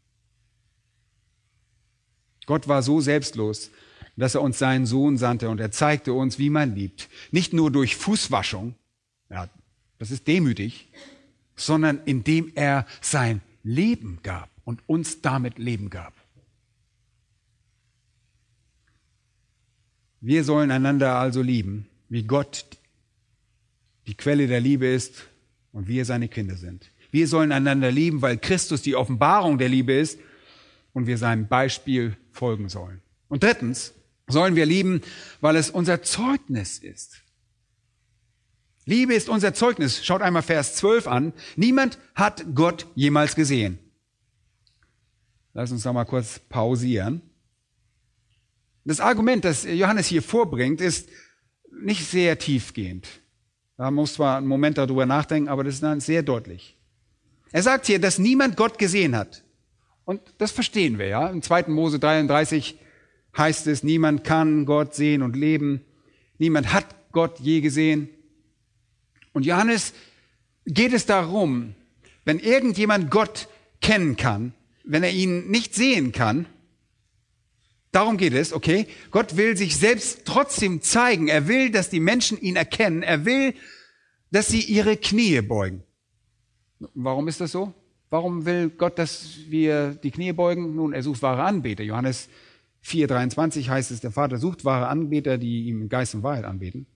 Gott war so selbstlos, dass er uns seinen Sohn sandte und er zeigte uns, wie man liebt. Nicht nur durch Fußwaschung, ja, das ist demütig, sondern indem er sein Leben gab und uns damit Leben gab. Wir sollen einander also lieben, wie Gott die Quelle der Liebe ist und wir seine Kinder sind. Wir sollen einander lieben, weil Christus die Offenbarung der Liebe ist und wir seinem Beispiel folgen sollen. Und drittens sollen wir lieben, weil es unser Zeugnis ist. Liebe ist unser Zeugnis. Schaut einmal Vers 12 an. Niemand hat Gott jemals gesehen. Lass uns da mal kurz pausieren. Das Argument, das Johannes hier vorbringt, ist nicht sehr tiefgehend. Da muss zwar einen Moment darüber nachdenken, aber das ist dann sehr deutlich. Er sagt hier, dass niemand Gott gesehen hat. Und das verstehen wir, ja. Im 2. Mose 33 heißt es, niemand kann Gott sehen und leben. Niemand hat Gott je gesehen. Und Johannes geht es darum, wenn irgendjemand Gott kennen kann, wenn er ihn nicht sehen kann, darum geht es, okay? Gott will sich selbst trotzdem zeigen. Er will, dass die Menschen ihn erkennen. Er will, dass sie ihre Knie beugen. Warum ist das so? Warum will Gott, dass wir die Knie beugen? Nun, er sucht wahre Anbeter. Johannes 4,23 heißt es, der Vater sucht wahre Anbeter, die ihm Geist und Wahrheit anbeten.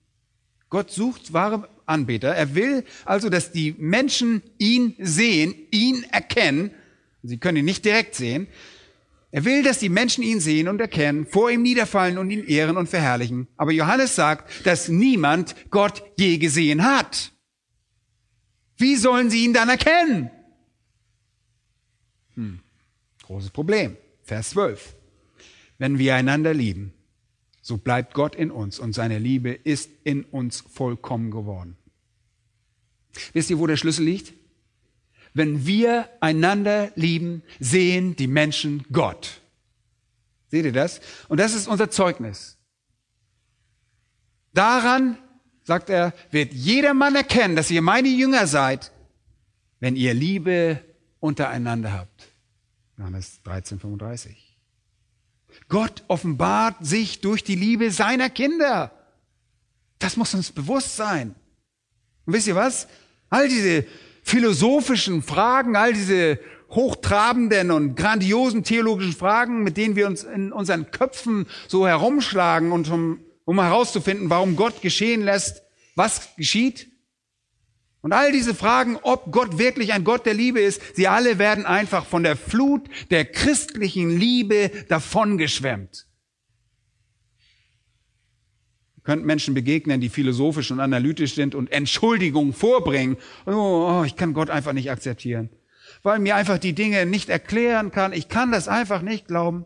Gott sucht wahre Anbeter. Er will also, dass die Menschen ihn sehen, ihn erkennen. Sie können ihn nicht direkt sehen. Er will, dass die Menschen ihn sehen und erkennen, vor ihm niederfallen und ihn ehren und verherrlichen. Aber Johannes sagt, dass niemand Gott je gesehen hat. Wie sollen sie ihn dann erkennen? Hm. Großes Problem. Vers 12. Wenn wir einander lieben, so bleibt Gott in uns und seine Liebe ist in uns vollkommen geworden. Wisst ihr, wo der Schlüssel liegt? Wenn wir einander lieben, sehen die Menschen Gott. Seht ihr das? Und das ist unser Zeugnis. Daran, sagt er, wird jedermann erkennen, dass ihr meine Jünger seid, wenn ihr Liebe untereinander habt. Johannes 13, 35. Gott offenbart sich durch die Liebe seiner Kinder. Das muss uns bewusst sein. Und wisst ihr was? All diese philosophischen Fragen, all diese hochtrabenden und grandiosen theologischen Fragen, mit denen wir uns in unseren Köpfen so herumschlagen und um, um herauszufinden, warum Gott geschehen lässt, was geschieht. Und all diese Fragen, ob Gott wirklich ein Gott der Liebe ist, sie alle werden einfach von der Flut der christlichen Liebe davongeschwemmt. Ihr könnt Menschen begegnen, die philosophisch und analytisch sind und Entschuldigungen vorbringen. Oh, oh, ich kann Gott einfach nicht akzeptieren, weil mir einfach die Dinge nicht erklären kann. Ich kann das einfach nicht glauben.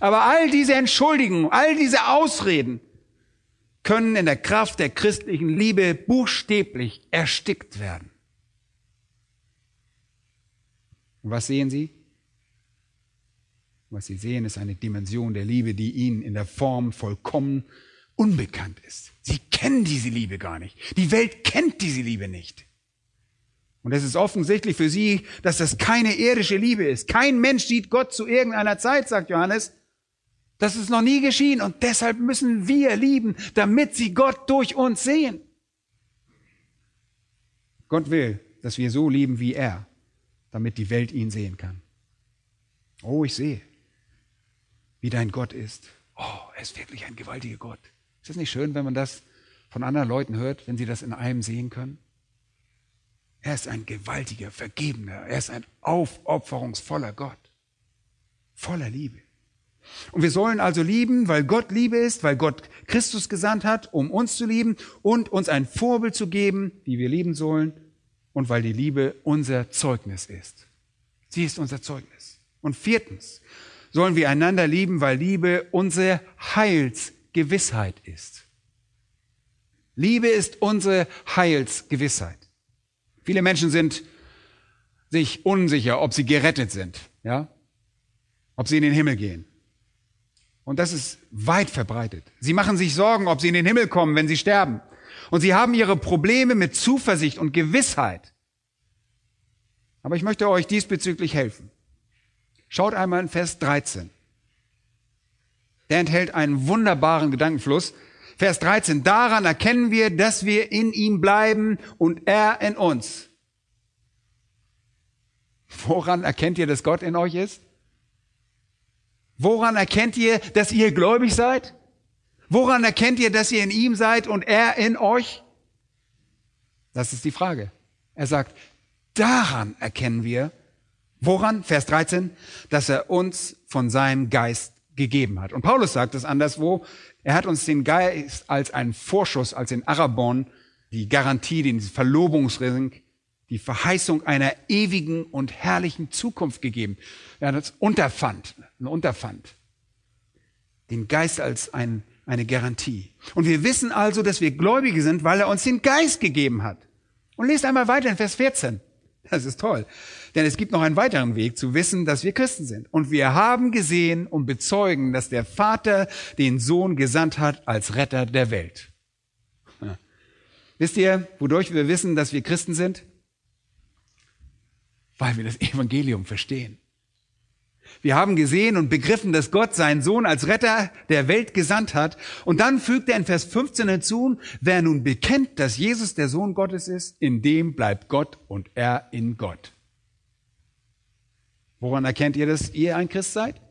Aber all diese Entschuldigungen, all diese Ausreden, können in der Kraft der christlichen Liebe buchstäblich erstickt werden. Und was sehen Sie? Was Sie sehen, ist eine Dimension der Liebe, die Ihnen in der Form vollkommen unbekannt ist. Sie kennen diese Liebe gar nicht. Die Welt kennt diese Liebe nicht. Und es ist offensichtlich für Sie, dass das keine irdische Liebe ist. Kein Mensch sieht Gott zu irgendeiner Zeit, sagt Johannes. Das ist noch nie geschehen und deshalb müssen wir lieben, damit sie Gott durch uns sehen. Gott will, dass wir so lieben wie er, damit die Welt ihn sehen kann. Oh, ich sehe, wie dein Gott ist. Oh, er ist wirklich ein gewaltiger Gott. Ist das nicht schön, wenn man das von anderen Leuten hört, wenn sie das in einem sehen können? Er ist ein gewaltiger, vergebener, er ist ein aufopferungsvoller Gott, voller Liebe. Und wir sollen also lieben, weil Gott Liebe ist, weil Gott Christus gesandt hat, um uns zu lieben und uns ein Vorbild zu geben, wie wir lieben sollen und weil die Liebe unser Zeugnis ist. Sie ist unser Zeugnis. Und viertens sollen wir einander lieben, weil Liebe unsere Heilsgewissheit ist. Liebe ist unsere Heilsgewissheit. Viele Menschen sind sich unsicher, ob sie gerettet sind, ja? Ob sie in den Himmel gehen. Und das ist weit verbreitet. Sie machen sich Sorgen, ob sie in den Himmel kommen, wenn sie sterben. Und sie haben ihre Probleme mit Zuversicht und Gewissheit. Aber ich möchte euch diesbezüglich helfen. Schaut einmal in Vers 13. Der enthält einen wunderbaren Gedankenfluss. Vers 13. Daran erkennen wir, dass wir in ihm bleiben und er in uns. Woran erkennt ihr, dass Gott in euch ist? Woran erkennt ihr, dass ihr gläubig seid? Woran erkennt ihr, dass ihr in ihm seid und er in euch? Das ist die Frage. Er sagt, daran erkennen wir, woran, Vers 13, dass er uns von seinem Geist gegeben hat. Und Paulus sagt es anderswo, er hat uns den Geist als einen Vorschuss, als den Arabon die Garantie, den Verlobungsring, die Verheißung einer ewigen und herrlichen Zukunft gegeben. Er hat uns Unterpfand, ein Unterpfand. Den Geist als ein, eine Garantie. Und wir wissen also, dass wir Gläubige sind, weil er uns den Geist gegeben hat. Und lest einmal weiter in Vers 14. Das ist toll. Denn es gibt noch einen weiteren Weg zu wissen, dass wir Christen sind. Und wir haben gesehen und bezeugen, dass der Vater den Sohn gesandt hat als Retter der Welt. Wisst ihr, wodurch wir wissen, dass wir Christen sind? Weil wir das Evangelium verstehen. Wir haben gesehen und begriffen, dass Gott seinen Sohn als Retter der Welt gesandt hat. Und dann fügt er in Vers 15 hinzu, wer nun bekennt, dass Jesus der Sohn Gottes ist, in dem bleibt Gott und er in Gott. Woran erkennt ihr, dass ihr ein Christ seid?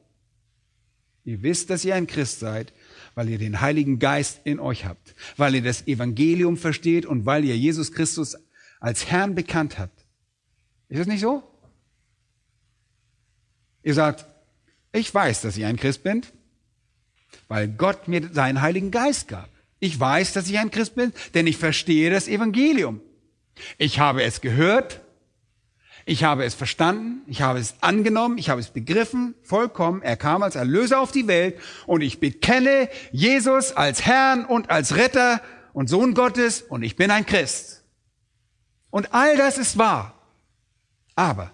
Ihr wisst, dass ihr ein Christ seid, weil ihr den Heiligen Geist in euch habt, weil ihr das Evangelium versteht und weil ihr Jesus Christus als Herrn bekannt habt. Ist das nicht so? Ihr sagt, ich weiß, dass ich ein Christ bin, weil Gott mir seinen Heiligen Geist gab. Ich weiß, dass ich ein Christ bin, denn ich verstehe das Evangelium. Ich habe es gehört, ich habe es verstanden, ich habe es angenommen, ich habe es begriffen, vollkommen. Er kam als Erlöser auf die Welt und ich bekenne Jesus als Herrn und als Retter und Sohn Gottes und ich bin ein Christ. Und all das ist wahr. Aber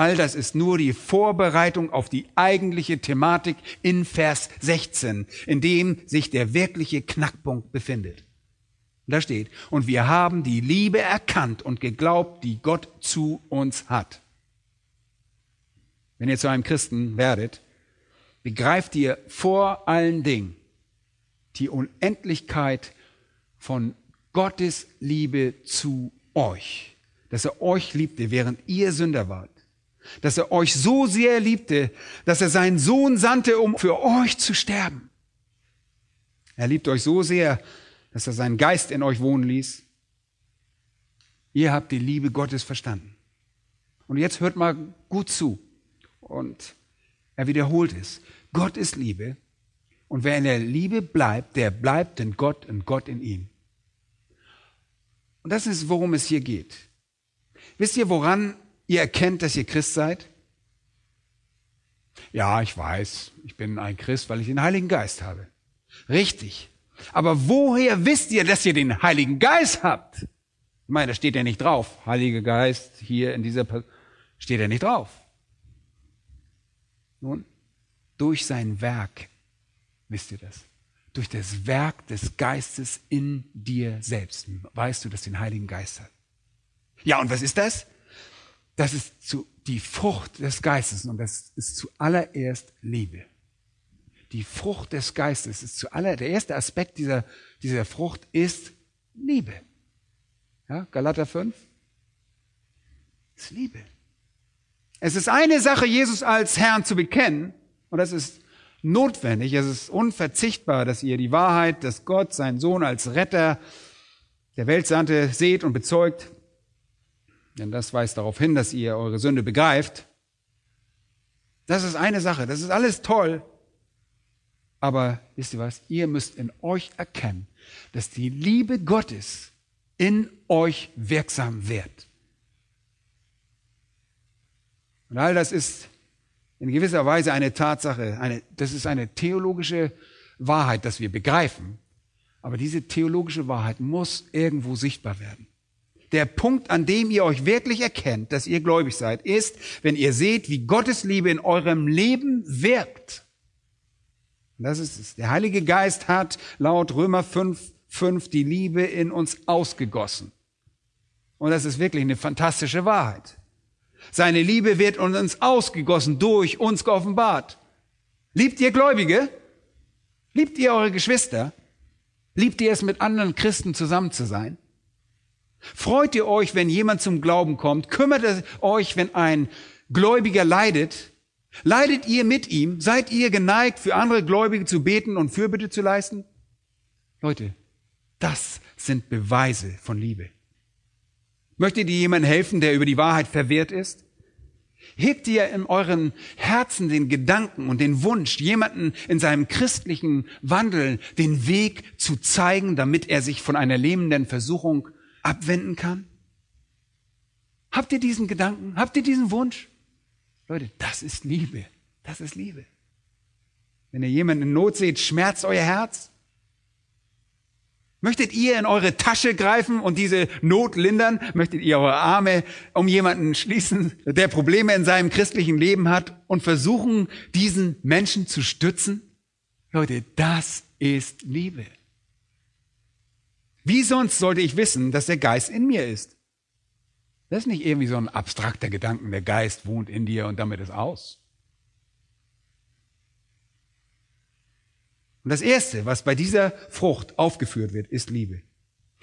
all das ist nur die Vorbereitung auf die eigentliche Thematik in Vers 16, in dem sich der wirkliche Knackpunkt befindet. Da steht, und wir haben die Liebe erkannt und geglaubt, die Gott zu uns hat. Wenn ihr zu einem Christen werdet, begreift ihr vor allen Dingen die Unendlichkeit von Gottes Liebe zu euch. Dass er euch liebte, während ihr Sünder wart. Dass er euch so sehr liebte, dass er seinen Sohn sandte, um für euch zu sterben. Er liebt euch so sehr, dass er seinen Geist in euch wohnen ließ. Ihr habt die Liebe Gottes verstanden. Und jetzt hört mal gut zu. Und er wiederholt es. Gott ist Liebe. Und wer in der Liebe bleibt, der bleibt in Gott und Gott in ihm. Und das ist, worum es hier geht. Wisst ihr, woran ihr erkennt, dass ihr Christ seid? Ja, ich weiß, ich bin ein Christ, weil ich den Heiligen Geist habe. Richtig. Aber woher wisst ihr, dass ihr den Heiligen Geist habt? Ich meine, da steht ja nicht drauf. Heiliger Geist hier in dieser Person steht ja nicht drauf. Nun, durch sein Werk wisst ihr das. Durch das Werk des Geistes in dir selbst weißt du, dass du den Heiligen Geist hast. Ja, und was ist das? Das ist zu, die Frucht des Geistes und das ist zuallererst Liebe die Frucht des Geistes ist zuallererst, der erste Aspekt dieser, dieser Frucht ist Liebe. Ja, Galater 5. ist Liebe. Es ist eine Sache, Jesus als Herrn zu bekennen, und das ist notwendig, es ist unverzichtbar, dass ihr die Wahrheit, dass Gott seinen Sohn als Retter der Welt sandte, seht und bezeugt. Denn das weist darauf hin, dass ihr eure Sünde begreift. Das ist eine Sache, das ist alles toll. Aber wisst ihr was? Ihr müsst in euch erkennen, dass die Liebe Gottes in euch wirksam wird. Und all das ist in gewisser Weise eine Tatsache, eine, das ist eine theologische Wahrheit, dass wir begreifen. Aber diese theologische Wahrheit muss irgendwo sichtbar werden. Der Punkt, an dem ihr euch wirklich erkennt, dass ihr gläubig seid, ist, wenn ihr seht, wie Gottes Liebe in eurem Leben wirkt. Das ist es. Der Heilige Geist hat laut Römer 5, 5 die Liebe in uns ausgegossen. Und das ist wirklich eine fantastische Wahrheit. Seine Liebe wird uns ausgegossen, durch uns geoffenbart. Liebt ihr Gläubige? Liebt ihr eure Geschwister? Liebt ihr es, mit anderen Christen zusammen zu sein? Freut ihr euch, wenn jemand zum Glauben kommt? Kümmert ihr euch, wenn ein Gläubiger leidet? Leidet ihr mit ihm? Seid ihr geneigt, für andere Gläubige zu beten und Fürbitte zu leisten? Leute, das sind Beweise von Liebe. Möchtet ihr jemandem helfen, der über die Wahrheit verwehrt ist? Hegt ihr in euren Herzen den Gedanken und den Wunsch, jemanden in seinem christlichen Wandel den Weg zu zeigen, damit er sich von einer lähmenden Versuchung abwenden kann? Habt ihr diesen Gedanken? Habt ihr diesen Wunsch? Leute, das ist Liebe. Das ist Liebe. Wenn ihr jemanden in Not seht, schmerzt euer Herz? Möchtet ihr in eure Tasche greifen und diese Not lindern? Möchtet ihr eure Arme um jemanden schließen, der Probleme in seinem christlichen Leben hat und versuchen, diesen Menschen zu stützen? Leute, das ist Liebe. Wie sonst sollte ich wissen, dass der Geist in mir ist? Das ist nicht irgendwie so ein abstrakter Gedanken, der Geist wohnt in dir und damit ist aus. Und das Erste, was bei dieser Frucht aufgeführt wird, ist Liebe.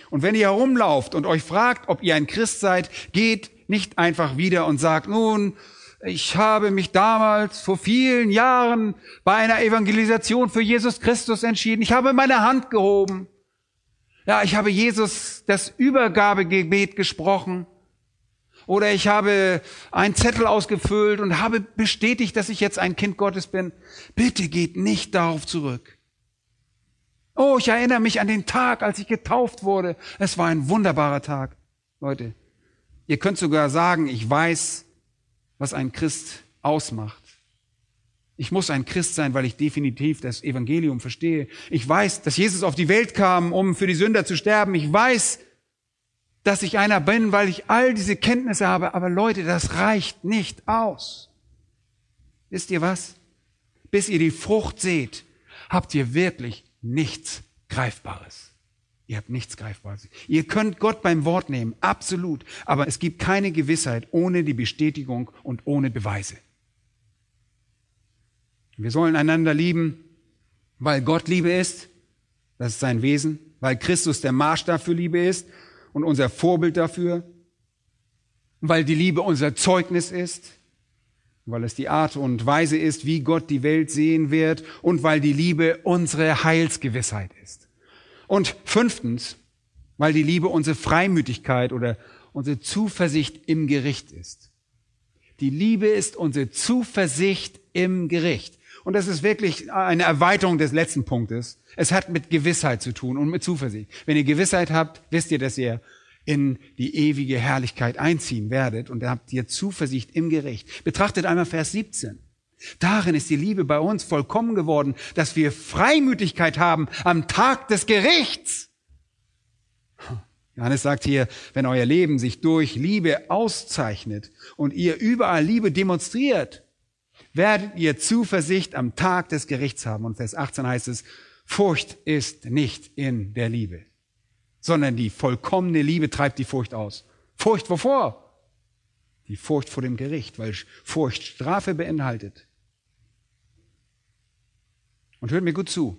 Und wenn ihr herumlauft und euch fragt, ob ihr ein Christ seid, geht nicht einfach wieder und sagt, nun, ich habe mich damals vor vielen Jahren bei einer Evangelisation für Jesus Christus entschieden. Ich habe meine Hand gehoben. Ja, ich habe Jesus das Übergabegebet gesprochen. Oder ich habe einen Zettel ausgefüllt und habe bestätigt, dass ich jetzt ein Kind Gottes bin. Bitte geht nicht darauf zurück. Oh, ich erinnere mich an den Tag, als ich getauft wurde. Es war ein wunderbarer Tag. Leute, ihr könnt sogar sagen, ich weiß, was ein Christ ausmacht. Ich muss ein Christ sein, weil ich definitiv das Evangelium verstehe. Ich weiß, dass Jesus auf die Welt kam, um für die Sünder zu sterben. Ich weiß, dass ich einer bin, weil ich all diese Kenntnisse habe. Aber Leute, das reicht nicht aus. Wisst ihr was? Bis ihr die Frucht seht, habt ihr wirklich nichts Greifbares. Ihr habt nichts Greifbares. Ihr könnt Gott beim Wort nehmen, absolut. Aber es gibt keine Gewissheit ohne die Bestätigung und ohne Beweise. Wir sollen einander lieben, weil Gott Liebe ist. Das ist sein Wesen. Weil Christus der Maßstab für Liebe ist und unser Vorbild dafür. Weil die Liebe unser Zeugnis ist weil es die Art und Weise ist, wie Gott die Welt sehen wird und weil die Liebe unsere Heilsgewissheit ist. Und fünftens, weil die Liebe unsere Freimütigkeit oder unsere Zuversicht im Gericht ist. Die Liebe ist unsere Zuversicht im Gericht. Und das ist wirklich eine Erweiterung des letzten Punktes. Es hat mit Gewissheit zu tun und mit Zuversicht. Wenn ihr Gewissheit habt, wisst ihr, dass ihr in die ewige Herrlichkeit einziehen werdet und habt ihr Zuversicht im Gericht. Betrachtet einmal Vers 17. Darin ist die Liebe bei uns vollkommen geworden, dass wir Freimütigkeit haben am Tag des Gerichts. Johannes sagt hier, wenn euer Leben sich durch Liebe auszeichnet und ihr überall Liebe demonstriert, werdet ihr Zuversicht am Tag des Gerichts haben. Und Vers 18 heißt es, Furcht ist nicht in der Liebe sondern die vollkommene Liebe treibt die Furcht aus. Furcht wovor? Die Furcht vor dem Gericht, weil Furcht Strafe beinhaltet. Und hört mir gut zu.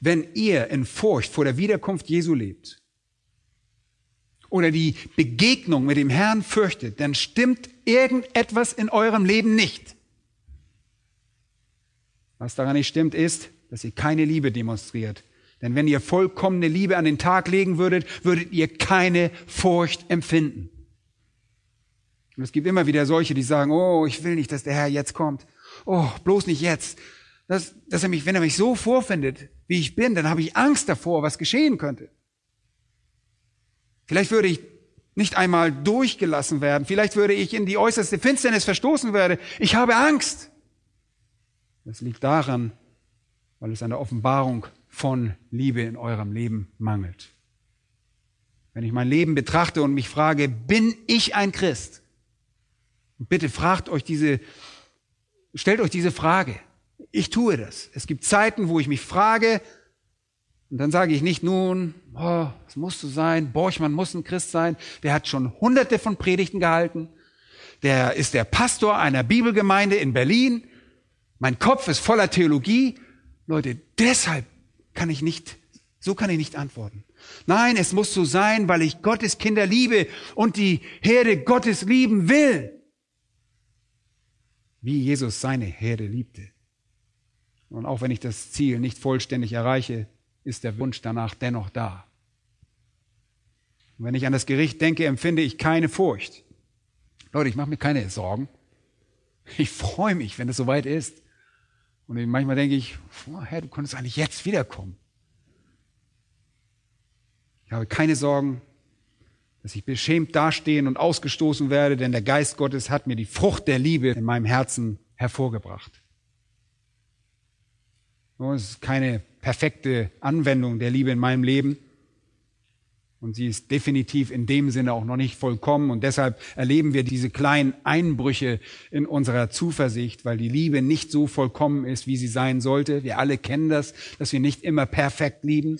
Wenn ihr in Furcht vor der Wiederkunft Jesu lebt oder die Begegnung mit dem Herrn fürchtet, dann stimmt irgendetwas in eurem Leben nicht. Was daran nicht stimmt, ist, dass ihr keine Liebe demonstriert denn wenn ihr vollkommene Liebe an den Tag legen würdet, würdet ihr keine Furcht empfinden. Und es gibt immer wieder solche, die sagen, oh, ich will nicht, dass der Herr jetzt kommt. Oh, bloß nicht jetzt. Dass, dass er mich, wenn er mich so vorfindet, wie ich bin, dann habe ich Angst davor, was geschehen könnte. Vielleicht würde ich nicht einmal durchgelassen werden. Vielleicht würde ich in die äußerste Finsternis verstoßen werden. Ich habe Angst. Das liegt daran, weil es an der Offenbarung von Liebe in eurem Leben mangelt. Wenn ich mein Leben betrachte und mich frage, bin ich ein Christ? bitte fragt euch diese, stellt euch diese Frage. Ich tue das. Es gibt Zeiten, wo ich mich frage, und dann sage ich nicht nun, oh, es muss so sein, Borchmann muss ein Christ sein, der hat schon hunderte von Predigten gehalten, der ist der Pastor einer Bibelgemeinde in Berlin, mein Kopf ist voller Theologie. Leute, deshalb kann ich nicht, so kann ich nicht antworten. Nein, es muss so sein, weil ich Gottes Kinder liebe und die Herde Gottes lieben will. Wie Jesus seine Herde liebte. Und auch wenn ich das Ziel nicht vollständig erreiche, ist der Wunsch danach dennoch da. Und wenn ich an das Gericht denke, empfinde ich keine Furcht. Leute, ich mache mir keine Sorgen. Ich freue mich, wenn es soweit ist. Und manchmal denke ich, Herr, du konntest eigentlich jetzt wiederkommen. Ich habe keine Sorgen, dass ich beschämt dastehen und ausgestoßen werde, denn der Geist Gottes hat mir die Frucht der Liebe in meinem Herzen hervorgebracht. Es ist keine perfekte Anwendung der Liebe in meinem Leben. Und sie ist definitiv in dem Sinne auch noch nicht vollkommen. Und deshalb erleben wir diese kleinen Einbrüche in unserer Zuversicht, weil die Liebe nicht so vollkommen ist, wie sie sein sollte. Wir alle kennen das, dass wir nicht immer perfekt lieben.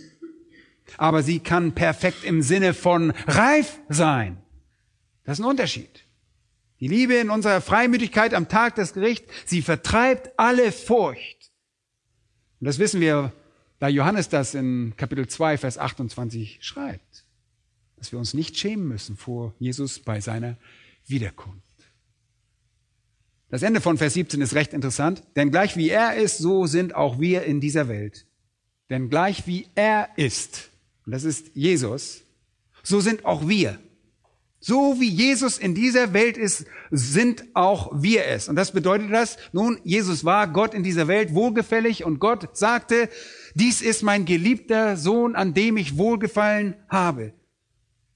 Aber sie kann perfekt im Sinne von reif sein. Das ist ein Unterschied. Die Liebe in unserer Freimütigkeit am Tag des Gerichts, sie vertreibt alle Furcht. Und das wissen wir, da Johannes das in Kapitel 2, Vers 28 schreibt dass wir uns nicht schämen müssen vor Jesus bei seiner Wiederkunft. Das Ende von Vers 17 ist recht interessant, denn gleich wie er ist, so sind auch wir in dieser Welt. Denn gleich wie er ist, und das ist Jesus, so sind auch wir. So wie Jesus in dieser Welt ist, sind auch wir es. Und das bedeutet das, nun, Jesus war Gott in dieser Welt wohlgefällig und Gott sagte, dies ist mein geliebter Sohn, an dem ich wohlgefallen habe.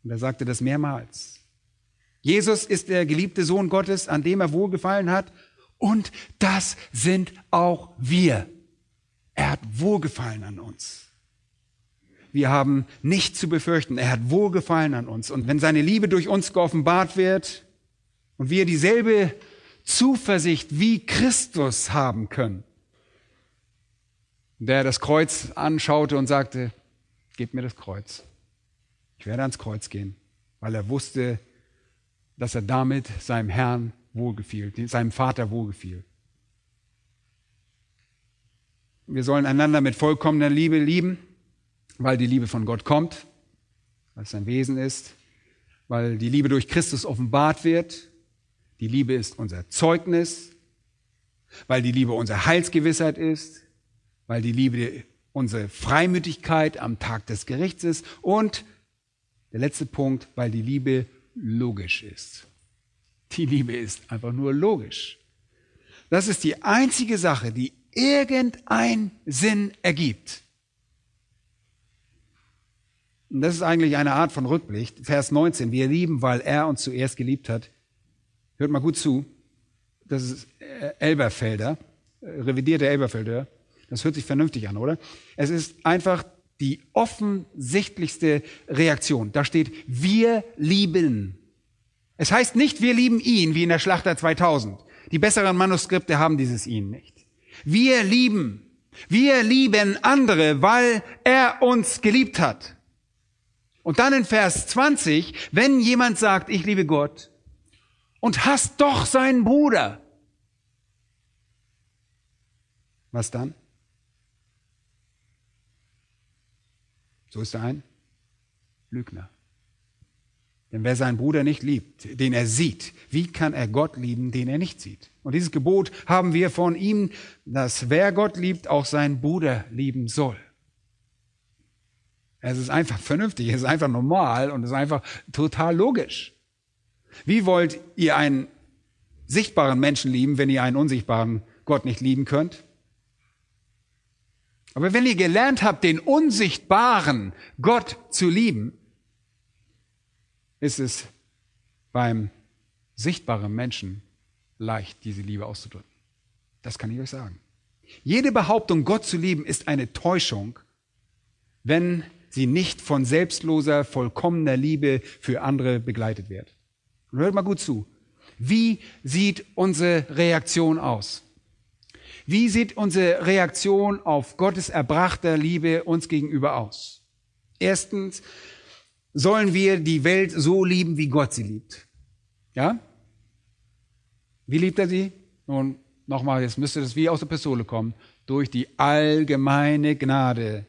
Und er sagte das mehrmals. Jesus ist der geliebte Sohn Gottes, an dem er wohlgefallen hat. Und das sind auch wir. Er hat wohlgefallen an uns. Wir haben nichts zu befürchten. Er hat wohlgefallen an uns. Und wenn seine Liebe durch uns geoffenbart wird und wir dieselbe Zuversicht wie Christus haben können, der das Kreuz anschaute und sagte, gebt mir das Kreuz. Ich werde ans Kreuz gehen, weil er wusste, dass er damit seinem Herrn wohlgefiel, seinem Vater wohlgefiel. Wir sollen einander mit vollkommener Liebe lieben, weil die Liebe von Gott kommt, weil es sein Wesen ist, weil die Liebe durch Christus offenbart wird. Die Liebe ist unser Zeugnis, weil die Liebe unsere Heilsgewissheit ist, weil die Liebe unsere Freimütigkeit am Tag des Gerichts ist und der letzte Punkt, weil die Liebe logisch ist. Die Liebe ist einfach nur logisch. Das ist die einzige Sache, die irgendeinen Sinn ergibt. Und das ist eigentlich eine Art von Rückblick. Vers 19. Wir lieben, weil er uns zuerst geliebt hat. Hört mal gut zu. Das ist Elberfelder, revidierte Elberfelder. Das hört sich vernünftig an, oder? Es ist einfach die offensichtlichste Reaktion. Da steht, wir lieben. Es heißt nicht, wir lieben ihn, wie in der Schlachter 2000. Die besseren Manuskripte haben dieses ihn nicht. Wir lieben. Wir lieben andere, weil er uns geliebt hat. Und dann in Vers 20, wenn jemand sagt, ich liebe Gott und hasst doch seinen Bruder, was dann? So ist er ein Lügner. Denn wer seinen Bruder nicht liebt, den er sieht, wie kann er Gott lieben, den er nicht sieht? Und dieses Gebot haben wir von ihm, dass wer Gott liebt, auch seinen Bruder lieben soll. Es ist einfach vernünftig, es ist einfach normal und es ist einfach total logisch. Wie wollt ihr einen sichtbaren Menschen lieben, wenn ihr einen unsichtbaren Gott nicht lieben könnt? Aber wenn ihr gelernt habt, den unsichtbaren Gott zu lieben, ist es beim sichtbaren Menschen leicht, diese Liebe auszudrücken. Das kann ich euch sagen. Jede Behauptung, Gott zu lieben, ist eine Täuschung, wenn sie nicht von selbstloser, vollkommener Liebe für andere begleitet wird. Und hört mal gut zu. Wie sieht unsere Reaktion aus? Wie sieht unsere Reaktion auf Gottes erbrachter Liebe uns gegenüber aus? Erstens, sollen wir die Welt so lieben, wie Gott sie liebt? Ja? Wie liebt er sie? Nun, nochmal, jetzt müsste das wie aus der Pistole kommen. Durch die allgemeine Gnade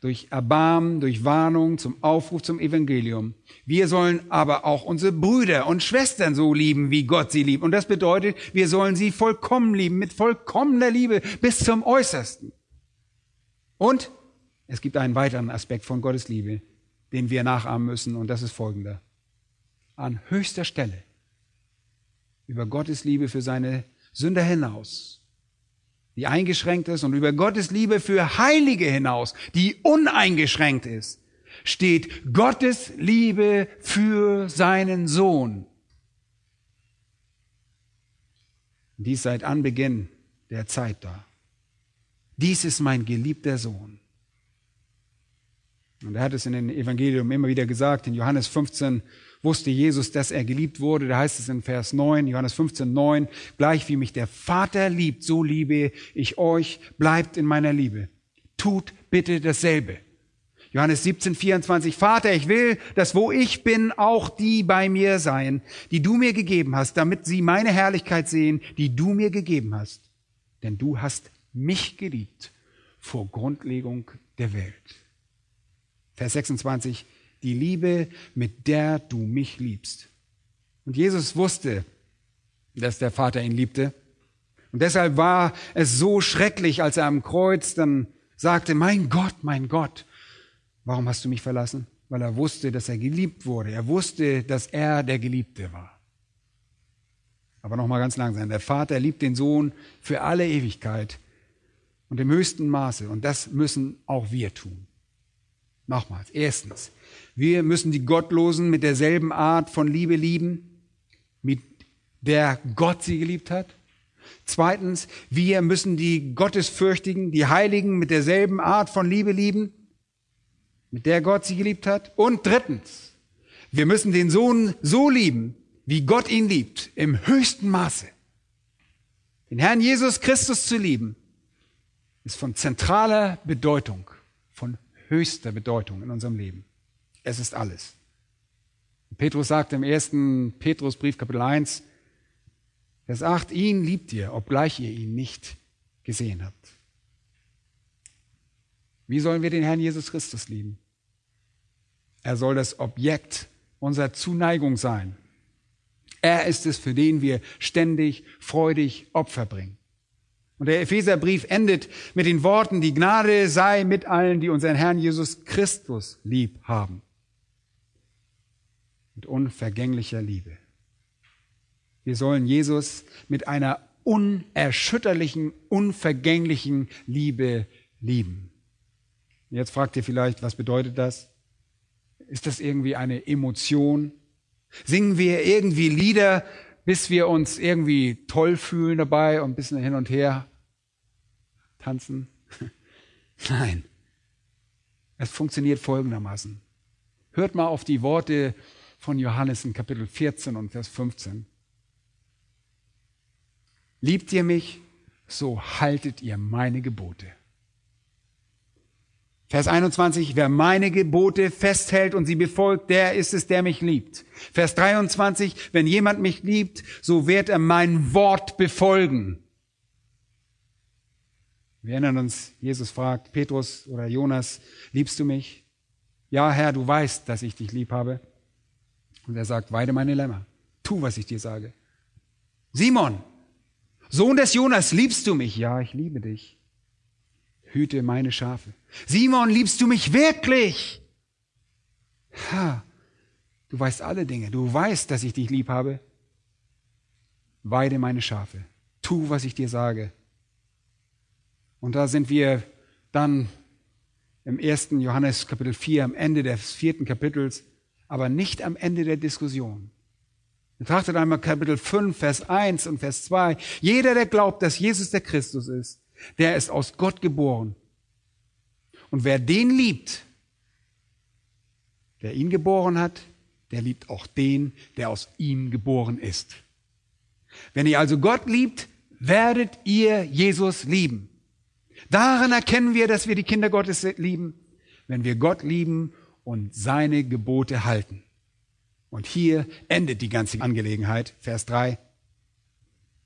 durch Erbarmen, durch Warnung, zum Aufruf zum Evangelium. Wir sollen aber auch unsere Brüder und Schwestern so lieben, wie Gott sie liebt. Und das bedeutet, wir sollen sie vollkommen lieben, mit vollkommener Liebe bis zum Äußersten. Und es gibt einen weiteren Aspekt von Gottes Liebe, den wir nachahmen müssen, und das ist folgender. An höchster Stelle über Gottes Liebe für seine Sünder hinaus, die eingeschränkt ist, und über Gottes Liebe für Heilige hinaus, die uneingeschränkt ist, steht Gottes Liebe für seinen Sohn. Dies seit Anbeginn der Zeit da. Dies ist mein geliebter Sohn. Und er hat es in den Evangelium immer wieder gesagt. In Johannes 15 wusste Jesus, dass er geliebt wurde. Da heißt es in Vers 9, Johannes 15, 9, gleich wie mich der Vater liebt, so liebe ich euch, bleibt in meiner Liebe. Tut bitte dasselbe. Johannes 17, 24, Vater, ich will, dass wo ich bin, auch die bei mir seien, die du mir gegeben hast, damit sie meine Herrlichkeit sehen, die du mir gegeben hast. Denn du hast mich geliebt vor Grundlegung der Welt. Vers 26, die Liebe, mit der du mich liebst. Und Jesus wusste, dass der Vater ihn liebte. Und deshalb war es so schrecklich, als er am Kreuz dann sagte, mein Gott, mein Gott, warum hast du mich verlassen? Weil er wusste, dass er geliebt wurde. Er wusste, dass er der Geliebte war. Aber nochmal ganz langsam. Der Vater liebt den Sohn für alle Ewigkeit und im höchsten Maße. Und das müssen auch wir tun. Nochmals. Erstens, wir müssen die Gottlosen mit derselben Art von Liebe lieben, mit der Gott sie geliebt hat. Zweitens, wir müssen die Gottesfürchtigen, die Heiligen mit derselben Art von Liebe lieben, mit der Gott sie geliebt hat. Und drittens, wir müssen den Sohn so lieben, wie Gott ihn liebt, im höchsten Maße. Den Herrn Jesus Christus zu lieben, ist von zentraler Bedeutung, höchster Bedeutung in unserem Leben. Es ist alles. Petrus sagt im ersten Petrusbrief Kapitel 1, Vers 8, ihn liebt ihr, obgleich ihr ihn nicht gesehen habt. Wie sollen wir den Herrn Jesus Christus lieben? Er soll das Objekt unserer Zuneigung sein. Er ist es, für den wir ständig freudig Opfer bringen. Und der Epheserbrief endet mit den Worten, die Gnade sei mit allen, die unseren Herrn Jesus Christus lieb haben. Mit unvergänglicher Liebe. Wir sollen Jesus mit einer unerschütterlichen, unvergänglichen Liebe lieben. Jetzt fragt ihr vielleicht, was bedeutet das? Ist das irgendwie eine Emotion? Singen wir irgendwie Lieder, bis wir uns irgendwie toll fühlen dabei und ein bisschen hin und her tanzen? Nein. Es funktioniert folgendermaßen. Hört mal auf die Worte von Johannes in Kapitel 14 und Vers 15. Liebt ihr mich, so haltet ihr meine Gebote. Vers 21, wer meine Gebote festhält und sie befolgt, der ist es, der mich liebt. Vers 23, wenn jemand mich liebt, so wird er mein Wort befolgen. Wir erinnern uns, Jesus fragt Petrus oder Jonas, liebst du mich? Ja, Herr, du weißt, dass ich dich lieb habe. Und er sagt, weide meine Lämmer. Tu, was ich dir sage. Simon, Sohn des Jonas, liebst du mich? Ja, ich liebe dich hüte meine Schafe. Simon, liebst du mich wirklich? Ha, du weißt alle Dinge. Du weißt, dass ich dich lieb habe. Weide meine Schafe. Tu, was ich dir sage. Und da sind wir dann im ersten Johannes Kapitel 4, am Ende des vierten Kapitels, aber nicht am Ende der Diskussion. Betrachtet einmal Kapitel 5, Vers 1 und Vers 2. Jeder, der glaubt, dass Jesus der Christus ist, der ist aus Gott geboren. Und wer den liebt, der ihn geboren hat, der liebt auch den, der aus ihm geboren ist. Wenn ihr also Gott liebt, werdet ihr Jesus lieben. Daran erkennen wir, dass wir die Kinder Gottes lieben, wenn wir Gott lieben und seine Gebote halten. Und hier endet die ganze Angelegenheit, Vers 3.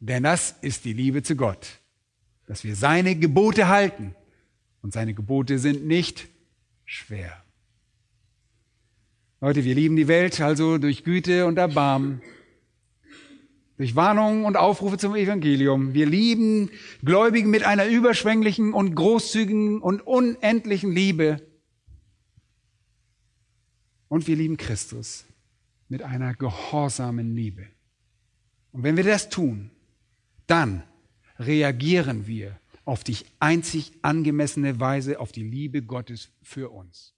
Denn das ist die Liebe zu Gott, dass wir seine Gebote halten. Und seine Gebote sind nicht schwer. Leute, wir lieben die Welt also durch Güte und Erbarmen, durch Warnungen und Aufrufe zum Evangelium. Wir lieben Gläubigen mit einer überschwänglichen und großzügigen und unendlichen Liebe. Und wir lieben Christus mit einer gehorsamen Liebe. Und wenn wir das tun, dann reagieren wir auf die einzig angemessene Weise auf die Liebe Gottes für uns.